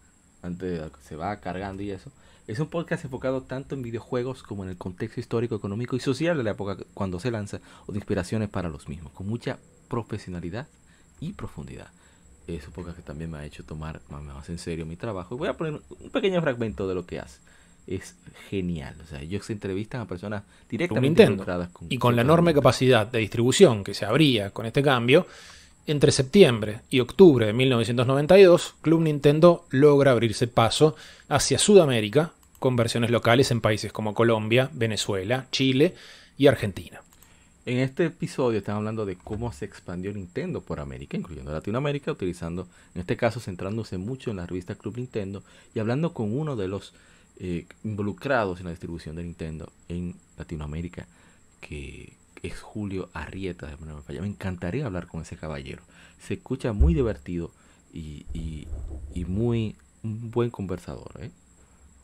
Antes de que se va cargando y eso. Es un podcast enfocado tanto en videojuegos como en el contexto histórico, económico y social de la época cuando se lanza o de inspiraciones para los mismos. Con mucha profesionalidad y profundidad. Es un podcast que también me ha hecho tomar más en serio mi trabajo. Voy a poner un pequeño fragmento de lo que hace es genial. O sea, ellos se entrevistan a personas directamente involucradas con Y con la enorme capacidad de distribución que se abría con este cambio, entre septiembre y octubre de 1992, Club Nintendo logra abrirse paso hacia Sudamérica con versiones locales en países como Colombia, Venezuela, Chile y Argentina. En este episodio están hablando de cómo se expandió Nintendo por América, incluyendo Latinoamérica, utilizando, en este caso, centrándose mucho en la revista Club Nintendo y hablando con uno de los eh, involucrados en la distribución de Nintendo en Latinoamérica, que es Julio Arrieta. Me encantaría hablar con ese caballero. Se escucha muy divertido y, y, muy un buen conversador. ¿eh?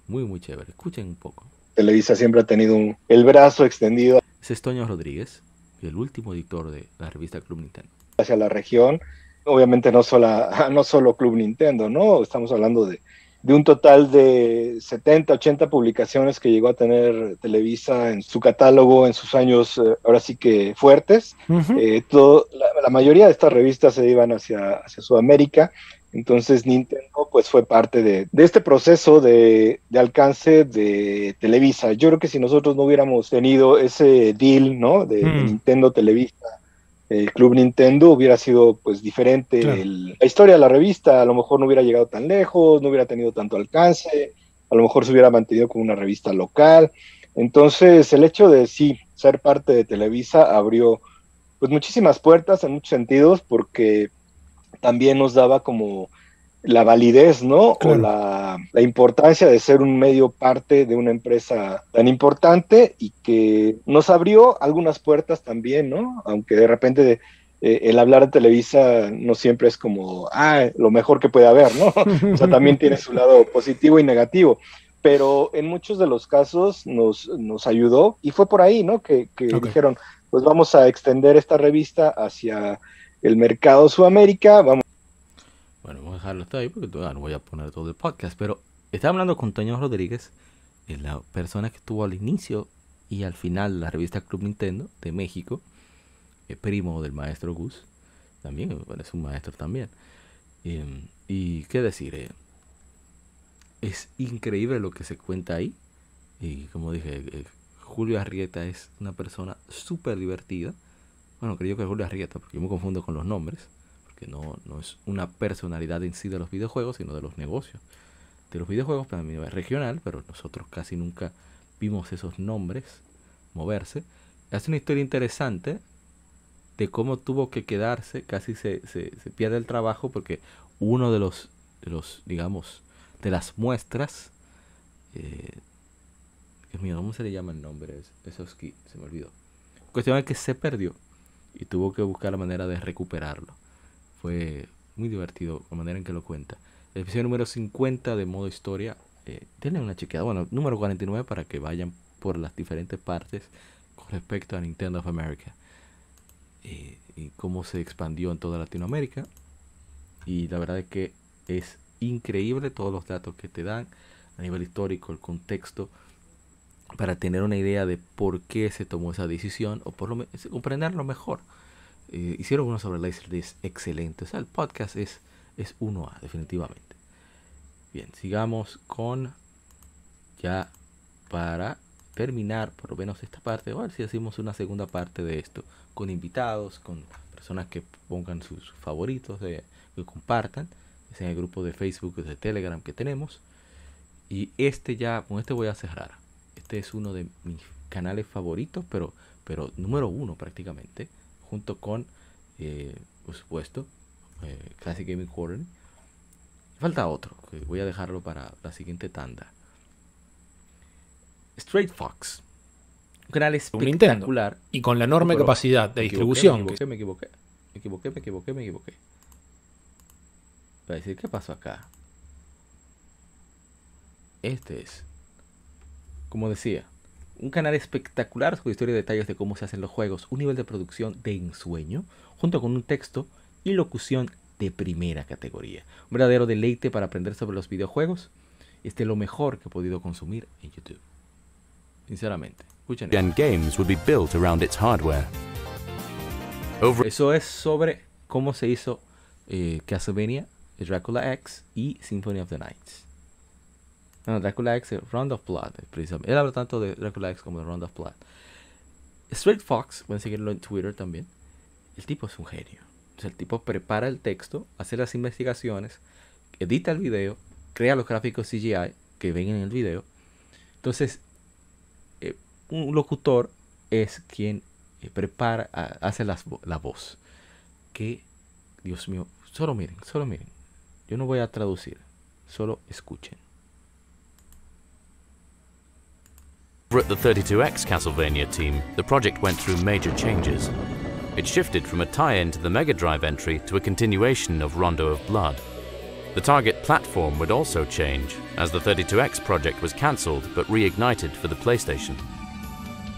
Muy, muy chévere. Escuchen un poco. Televisa siempre ha tenido un, el brazo extendido. Es Toño Rodríguez, el último editor de la revista Club Nintendo. Hacia la región, obviamente no solo, no solo Club Nintendo, ¿no? Estamos hablando de de un total de 70, 80 publicaciones que llegó a tener Televisa en su catálogo en sus años, eh, ahora sí que fuertes. Eh, todo, la, mayoría de estas revistas se iban hacia, hacia Sudamérica, entonces Nintendo pues fue parte de, este proceso de, alcance de Televisa. Yo creo que si nosotros no hubiéramos tenido ese deal, ¿no? De, de Nintendo Televisa el Club Nintendo hubiera sido pues diferente. la historia de la revista a lo mejor no hubiera llegado tan lejos, no hubiera tenido tanto alcance, a lo mejor se hubiera mantenido como una revista local. Entonces el hecho de sí ser parte de Televisa abrió pues muchísimas puertas en muchos sentidos porque también nos daba como la validez, ¿no? O la, importancia de ser un medio parte de una empresa tan importante y que nos abrió algunas puertas también, ¿no? Aunque de repente eh, el hablar de Televisa no siempre es como, ah, lo mejor que puede haber, ¿no? o sea, también tiene su lado positivo y negativo. Pero en muchos de los casos nos, nos ayudó y fue por ahí, ¿no? Que, dijeron, pues vamos a extender esta revista hacia el mercado Sudamérica, vamos bueno, vamos a dejarlo hasta ahí porque todavía no voy a poner todo el podcast. Pero estaba hablando con Toño Rodríguez, la persona que estuvo al inicio y al final de la revista Club Nintendo de México, el primo del maestro Gus. También, es un maestro también. Em, y qué decir, eh, es increíble lo que se cuenta ahí. Y como dije, eh, Julio Arrieta es una persona súper divertida. Bueno, creo que es Julio Arrieta, porque yo me confundo con los nombres que no, es una personalidad en sí de los videojuegos, sino de los negocios. De los videojuegos también es regional, pero nosotros casi nunca vimos esos nombres moverse. Hace una historia interesante de cómo tuvo que quedarse, casi se, pierde el trabajo porque uno de los, de los digamos, de las muestras, eh, Dios mío, ¿cómo se le llama el nombre? que se me olvidó. Cuestión es que se perdió y tuvo que buscar la manera de recuperarlo. Fue muy divertido la manera en que lo cuenta. El episodio número 50 de modo historia. Eh, tiene una chequeada. Bueno, número 49 para que vayan por las diferentes partes con respecto a Nintendo of America eh, y cómo se expandió en toda Latinoamérica. Y la verdad es que es increíble todos los datos que te dan a nivel histórico, el contexto, para tener una idea de por qué se tomó esa decisión o por lo comprenderlo mejor. Eh, hicieron uno sobre Laserdisc excelente. O sea, el podcast es, es 1A, definitivamente. Bien, sigamos con ya para terminar por lo menos esta parte, o a ver si hacemos una segunda parte de esto, con invitados, con personas que pongan sus favoritos, de, que compartan, es en el grupo de Facebook, de Telegram que tenemos. Y este ya, con este voy a cerrar. Este es uno de mis canales favoritos, pero, pero número uno prácticamente, junto con, eh, por supuesto, eh, Classic Gaming Quarterly. Falta otro, que voy a dejarlo para la siguiente tanda. Straight Fox. Un canal espectacular. y con la enorme capacidad de distribución. Me equivoqué, me equivoqué, me equivoqué, me equivoqué, me equivoqué. Para decir, ¿qué pasó acá? Este es, como decía, un canal espectacular con historia y detalles de cómo se hacen los juegos, un nivel de producción de ensueño, junto con un texto y locución de primera categoría. Un verdadero deleite para aprender sobre los videojuegos. Este es lo mejor que he podido consumir en YouTube. Sinceramente. Escuchen. games would be built around its hardware. Eso es sobre cómo se hizo eh, Castlevania, Dracula X y Symphony of the Nights. No, X, Round of Blood, precisamente. Él habla tanto de Dracula X como de Round of Blood. Straight Fox, pueden seguirlo en Twitter también. El tipo es un genio. el tipo prepara el texto, hace las investigaciones, edita el video, crea los gráficos CGI que ven en el video. Entonces, un locutor es quien eh, prepara, hace la voz. Que, Dios mío, solo miren, solo miren. Yo no voy a traducir, solo escuchen. Over at the 32X Castlevania team, the project went through major changes. It shifted from a tie-in to the Mega Drive entry to a continuation of Rondo of Blood. The target platform would also change, as the 32X project was cancelled but reignited for the PlayStation.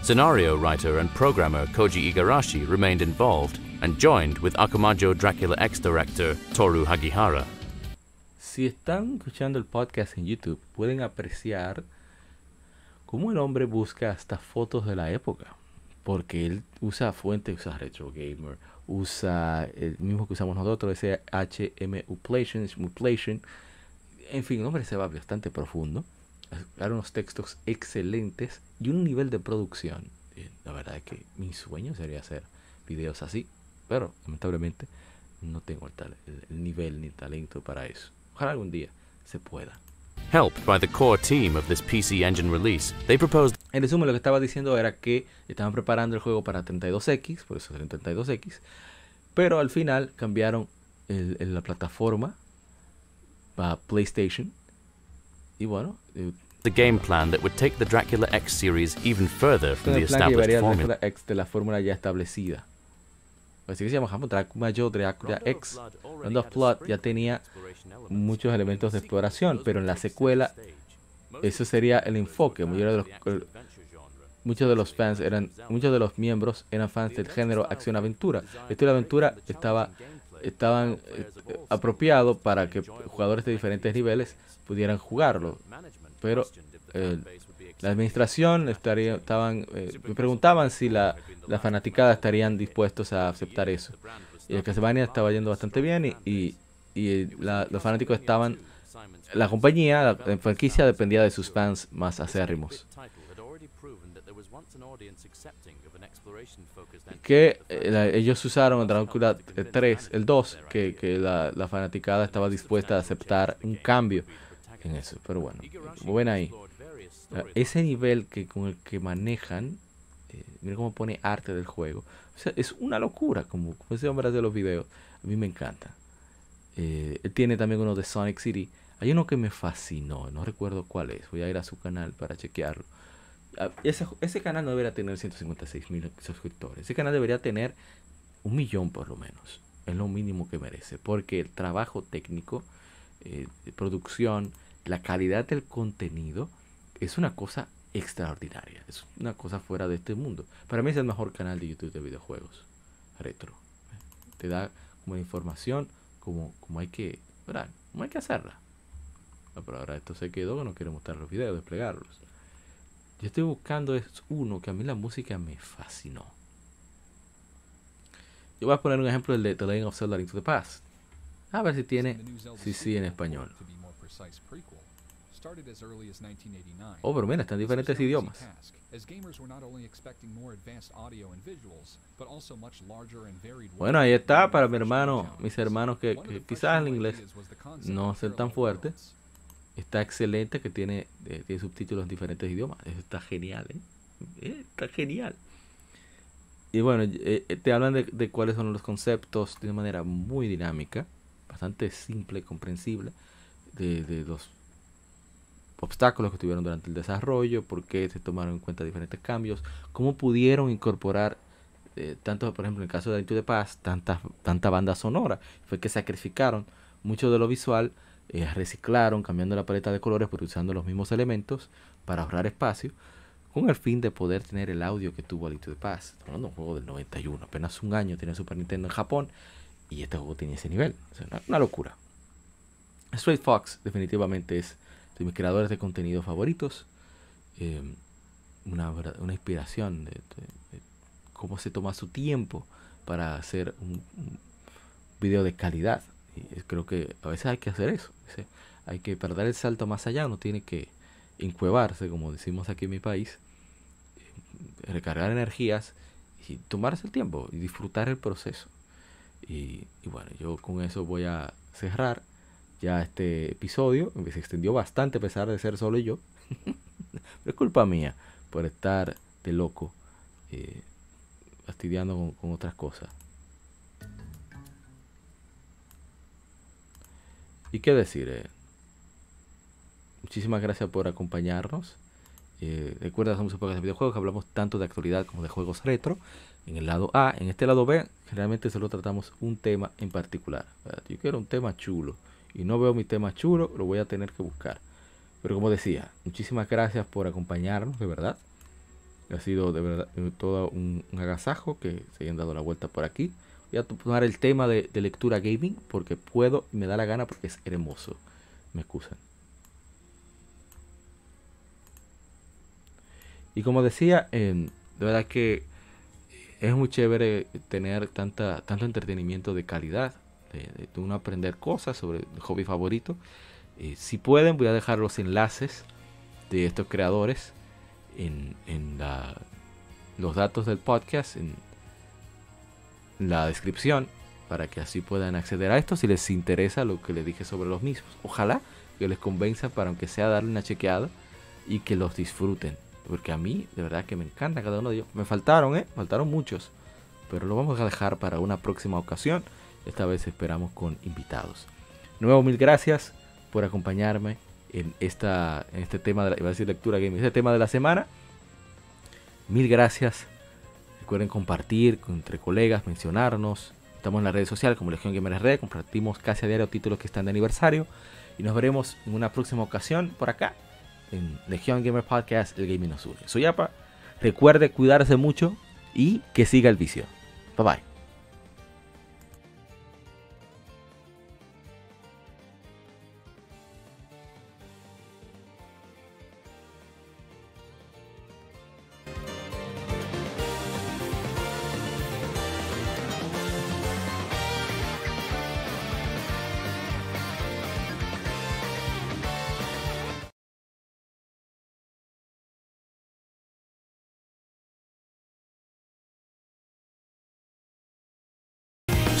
Scenario writer and programmer Koji Igarashi remained involved and joined with Akumajo Dracula X director Toru Hagihara. Si están escuchando el podcast en YouTube, pueden apreciar cómo el hombre busca hasta fotos de la época. Porque él usa fuentes, usa Retro Gamer, usa el mismo que usamos nosotros, ese HM Uplation. En fin, el hombre se va bastante profundo dar unos textos excelentes y un nivel de producción. Eh, la verdad es que mi sueño sería hacer videos así, pero lamentablemente no tengo el, tal, el, nivel ni talento para eso. Ojalá algún día se pueda. Helped by the core team of this PC Engine release, they proposed. En resumen, lo que estaba diciendo era que estaban preparando el juego para 32X, por eso 32X, pero al final cambiaron el, la plataforma para PlayStation y bueno, eh, the game plan that would take the Dracula X series even further from the established formula. X de la fórmula ya establecida. Así que se llama Dracula Dracula X. Round of Blood ya tenía muchos elementos de exploración, pero en la secuela eso sería el enfoque. Muchos de los, muchos de los fans eran, muchos de los miembros eran fans del género acción-aventura. Esto de aventura estaba estaban eh, apropiados para que jugadores de diferentes niveles pudieran jugarlo. Pero eh, la administración estaría, estaban, eh, me preguntaban si la, la fanaticada estarían dispuestos a aceptar eso. Y el Castlevania estaba yendo bastante bien y, y, y los fanáticos estaban... La compañía, la, franquicia dependía de sus fans más acérrimos. Que eh, ellos usaron en Dracula 3, el 2, que, que la, la, fanaticada estaba dispuesta a aceptar un cambio en eso. Pero bueno, ven ahí, ese nivel que con el que manejan, eh, mira cómo pone arte del juego. O sea, es una locura, como, ese hombre de los videos. A mí me encanta. Eh, él tiene también uno de Sonic City. Hay uno que me fascinó, no recuerdo cuál es. Voy a ir a su canal para chequearlo. Ah, ese, ese canal no debería tener 156 mil suscriptores. Ese canal debería tener un millón por lo menos. Es lo mínimo que merece. Porque el trabajo técnico, eh, producción, la calidad del contenido es una cosa extraordinaria. Es una cosa fuera de este mundo. Para mí es el mejor canal de YouTube de videojuegos retro. Te da como información como, como hay que, ¿verdad? Como hay que hacerla. Ah, pero ahora esto se quedó, no quiero mostrar los videos, desplegarlos. Yo estoy buscando es uno que a mí la música me fascinó. Yo voy a poner un ejemplo del de The Legend of Zelda Link to the Past. A ver si tiene, sí, sí, en español. Oh, pero mira, están en diferentes idiomas. Bueno, ahí está para mi hermano, mis hermanos que, que quizás el inglés no ser tan fuerte. Está excelente que tiene, eh, tiene subtítulos en diferentes idiomas. Eso está genial, ¿eh? eh está genial. Y bueno, eh, te hablan de, de, cuáles son los conceptos de una manera muy dinámica, bastante simple y comprensible, de, de los obstáculos que tuvieron durante el desarrollo, por qué se tomaron en cuenta diferentes cambios, cómo pudieron incorporar, eh, tanto por ejemplo en el caso de Into de Paz, tanta, tanta banda sonora, fue que sacrificaron mucho de lo visual, eh, reciclaron, cambiando la paleta de colores, pero usando los mismos elementos para ahorrar espacio, con el fin de poder tener el audio que tuvo Into de Paz. Estamos hablando de un juego del 91, apenas un año tiene Super Nintendo en Japón y este juego tenía ese nivel. una, una locura. Straight Fox definitivamente es de mis creadores de contenido favoritos. Em, una, una, inspiración de, cómo se toma su tiempo para hacer un, video de calidad. Y creo que a veces hay que hacer eso. Hay que perder el salto más allá, uno tiene que encuevarse, como decimos aquí en mi país, em, recargar energías y tomarse el tiempo y disfrutar el proceso. Y, y bueno, yo con eso voy a cerrar ya este episodio. Se extendió bastante a pesar de ser solo yo. Pero es culpa mía por estar de loco, eh, fastidiando con, otras cosas. ¿Y qué decir? Eh? muchísimas gracias por acompañarnos. Eh, recuerda, somos un podcast de videojuegos, hablamos tanto de actualidad como de juegos retro. En el lado A, en este lado B, generalmente solo tratamos un tema en particular. Yo quiero un tema chulo y no veo mi tema chulo, lo voy a tener que buscar. Pero como decía, muchísimas gracias por acompañarnos, de verdad. Ha sido de verdad eh, todo un, agasajo que se hayan dado la vuelta por aquí. Voy a tomar el tema de, lectura gaming porque puedo y me da la gana porque es hermoso. Me excusan. Y como decía, em, de verdad que es muy chévere tener tanta, tanto entretenimiento de calidad de, uno aprender cosas sobre el hobby favorito. Eh, si pueden, voy a dejar los enlaces de estos creadores en, los datos del podcast, en la descripción, para que así puedan acceder a esto si les interesa lo que les dije sobre los mismos. Ojalá que les convenza para aunque sea darle una chequeada y que los disfruten. Porque a mí, de verdad que me encanta cada uno de ellos. Me faltaron, ¿eh? Faltaron muchos. Pero lo vamos a dejar para una próxima ocasión. Esta vez esperamos con invitados. Nuevo mil gracias por acompañarme en, esta, en este tema de la, iba a decir lectura game, este tema de la semana. Mil gracias. Recuerden compartir entre colegas, mencionarnos. Estamos en las redes sociales como Legión Gamer Red. Compartimos casi a diario títulos que están de aniversario. Y nos veremos en una próxima ocasión por acá en Legión Gamer Podcast, el gaming nos une. Soy Apa. Recuerde cuidarse mucho y que siga el vicio. Bye bye.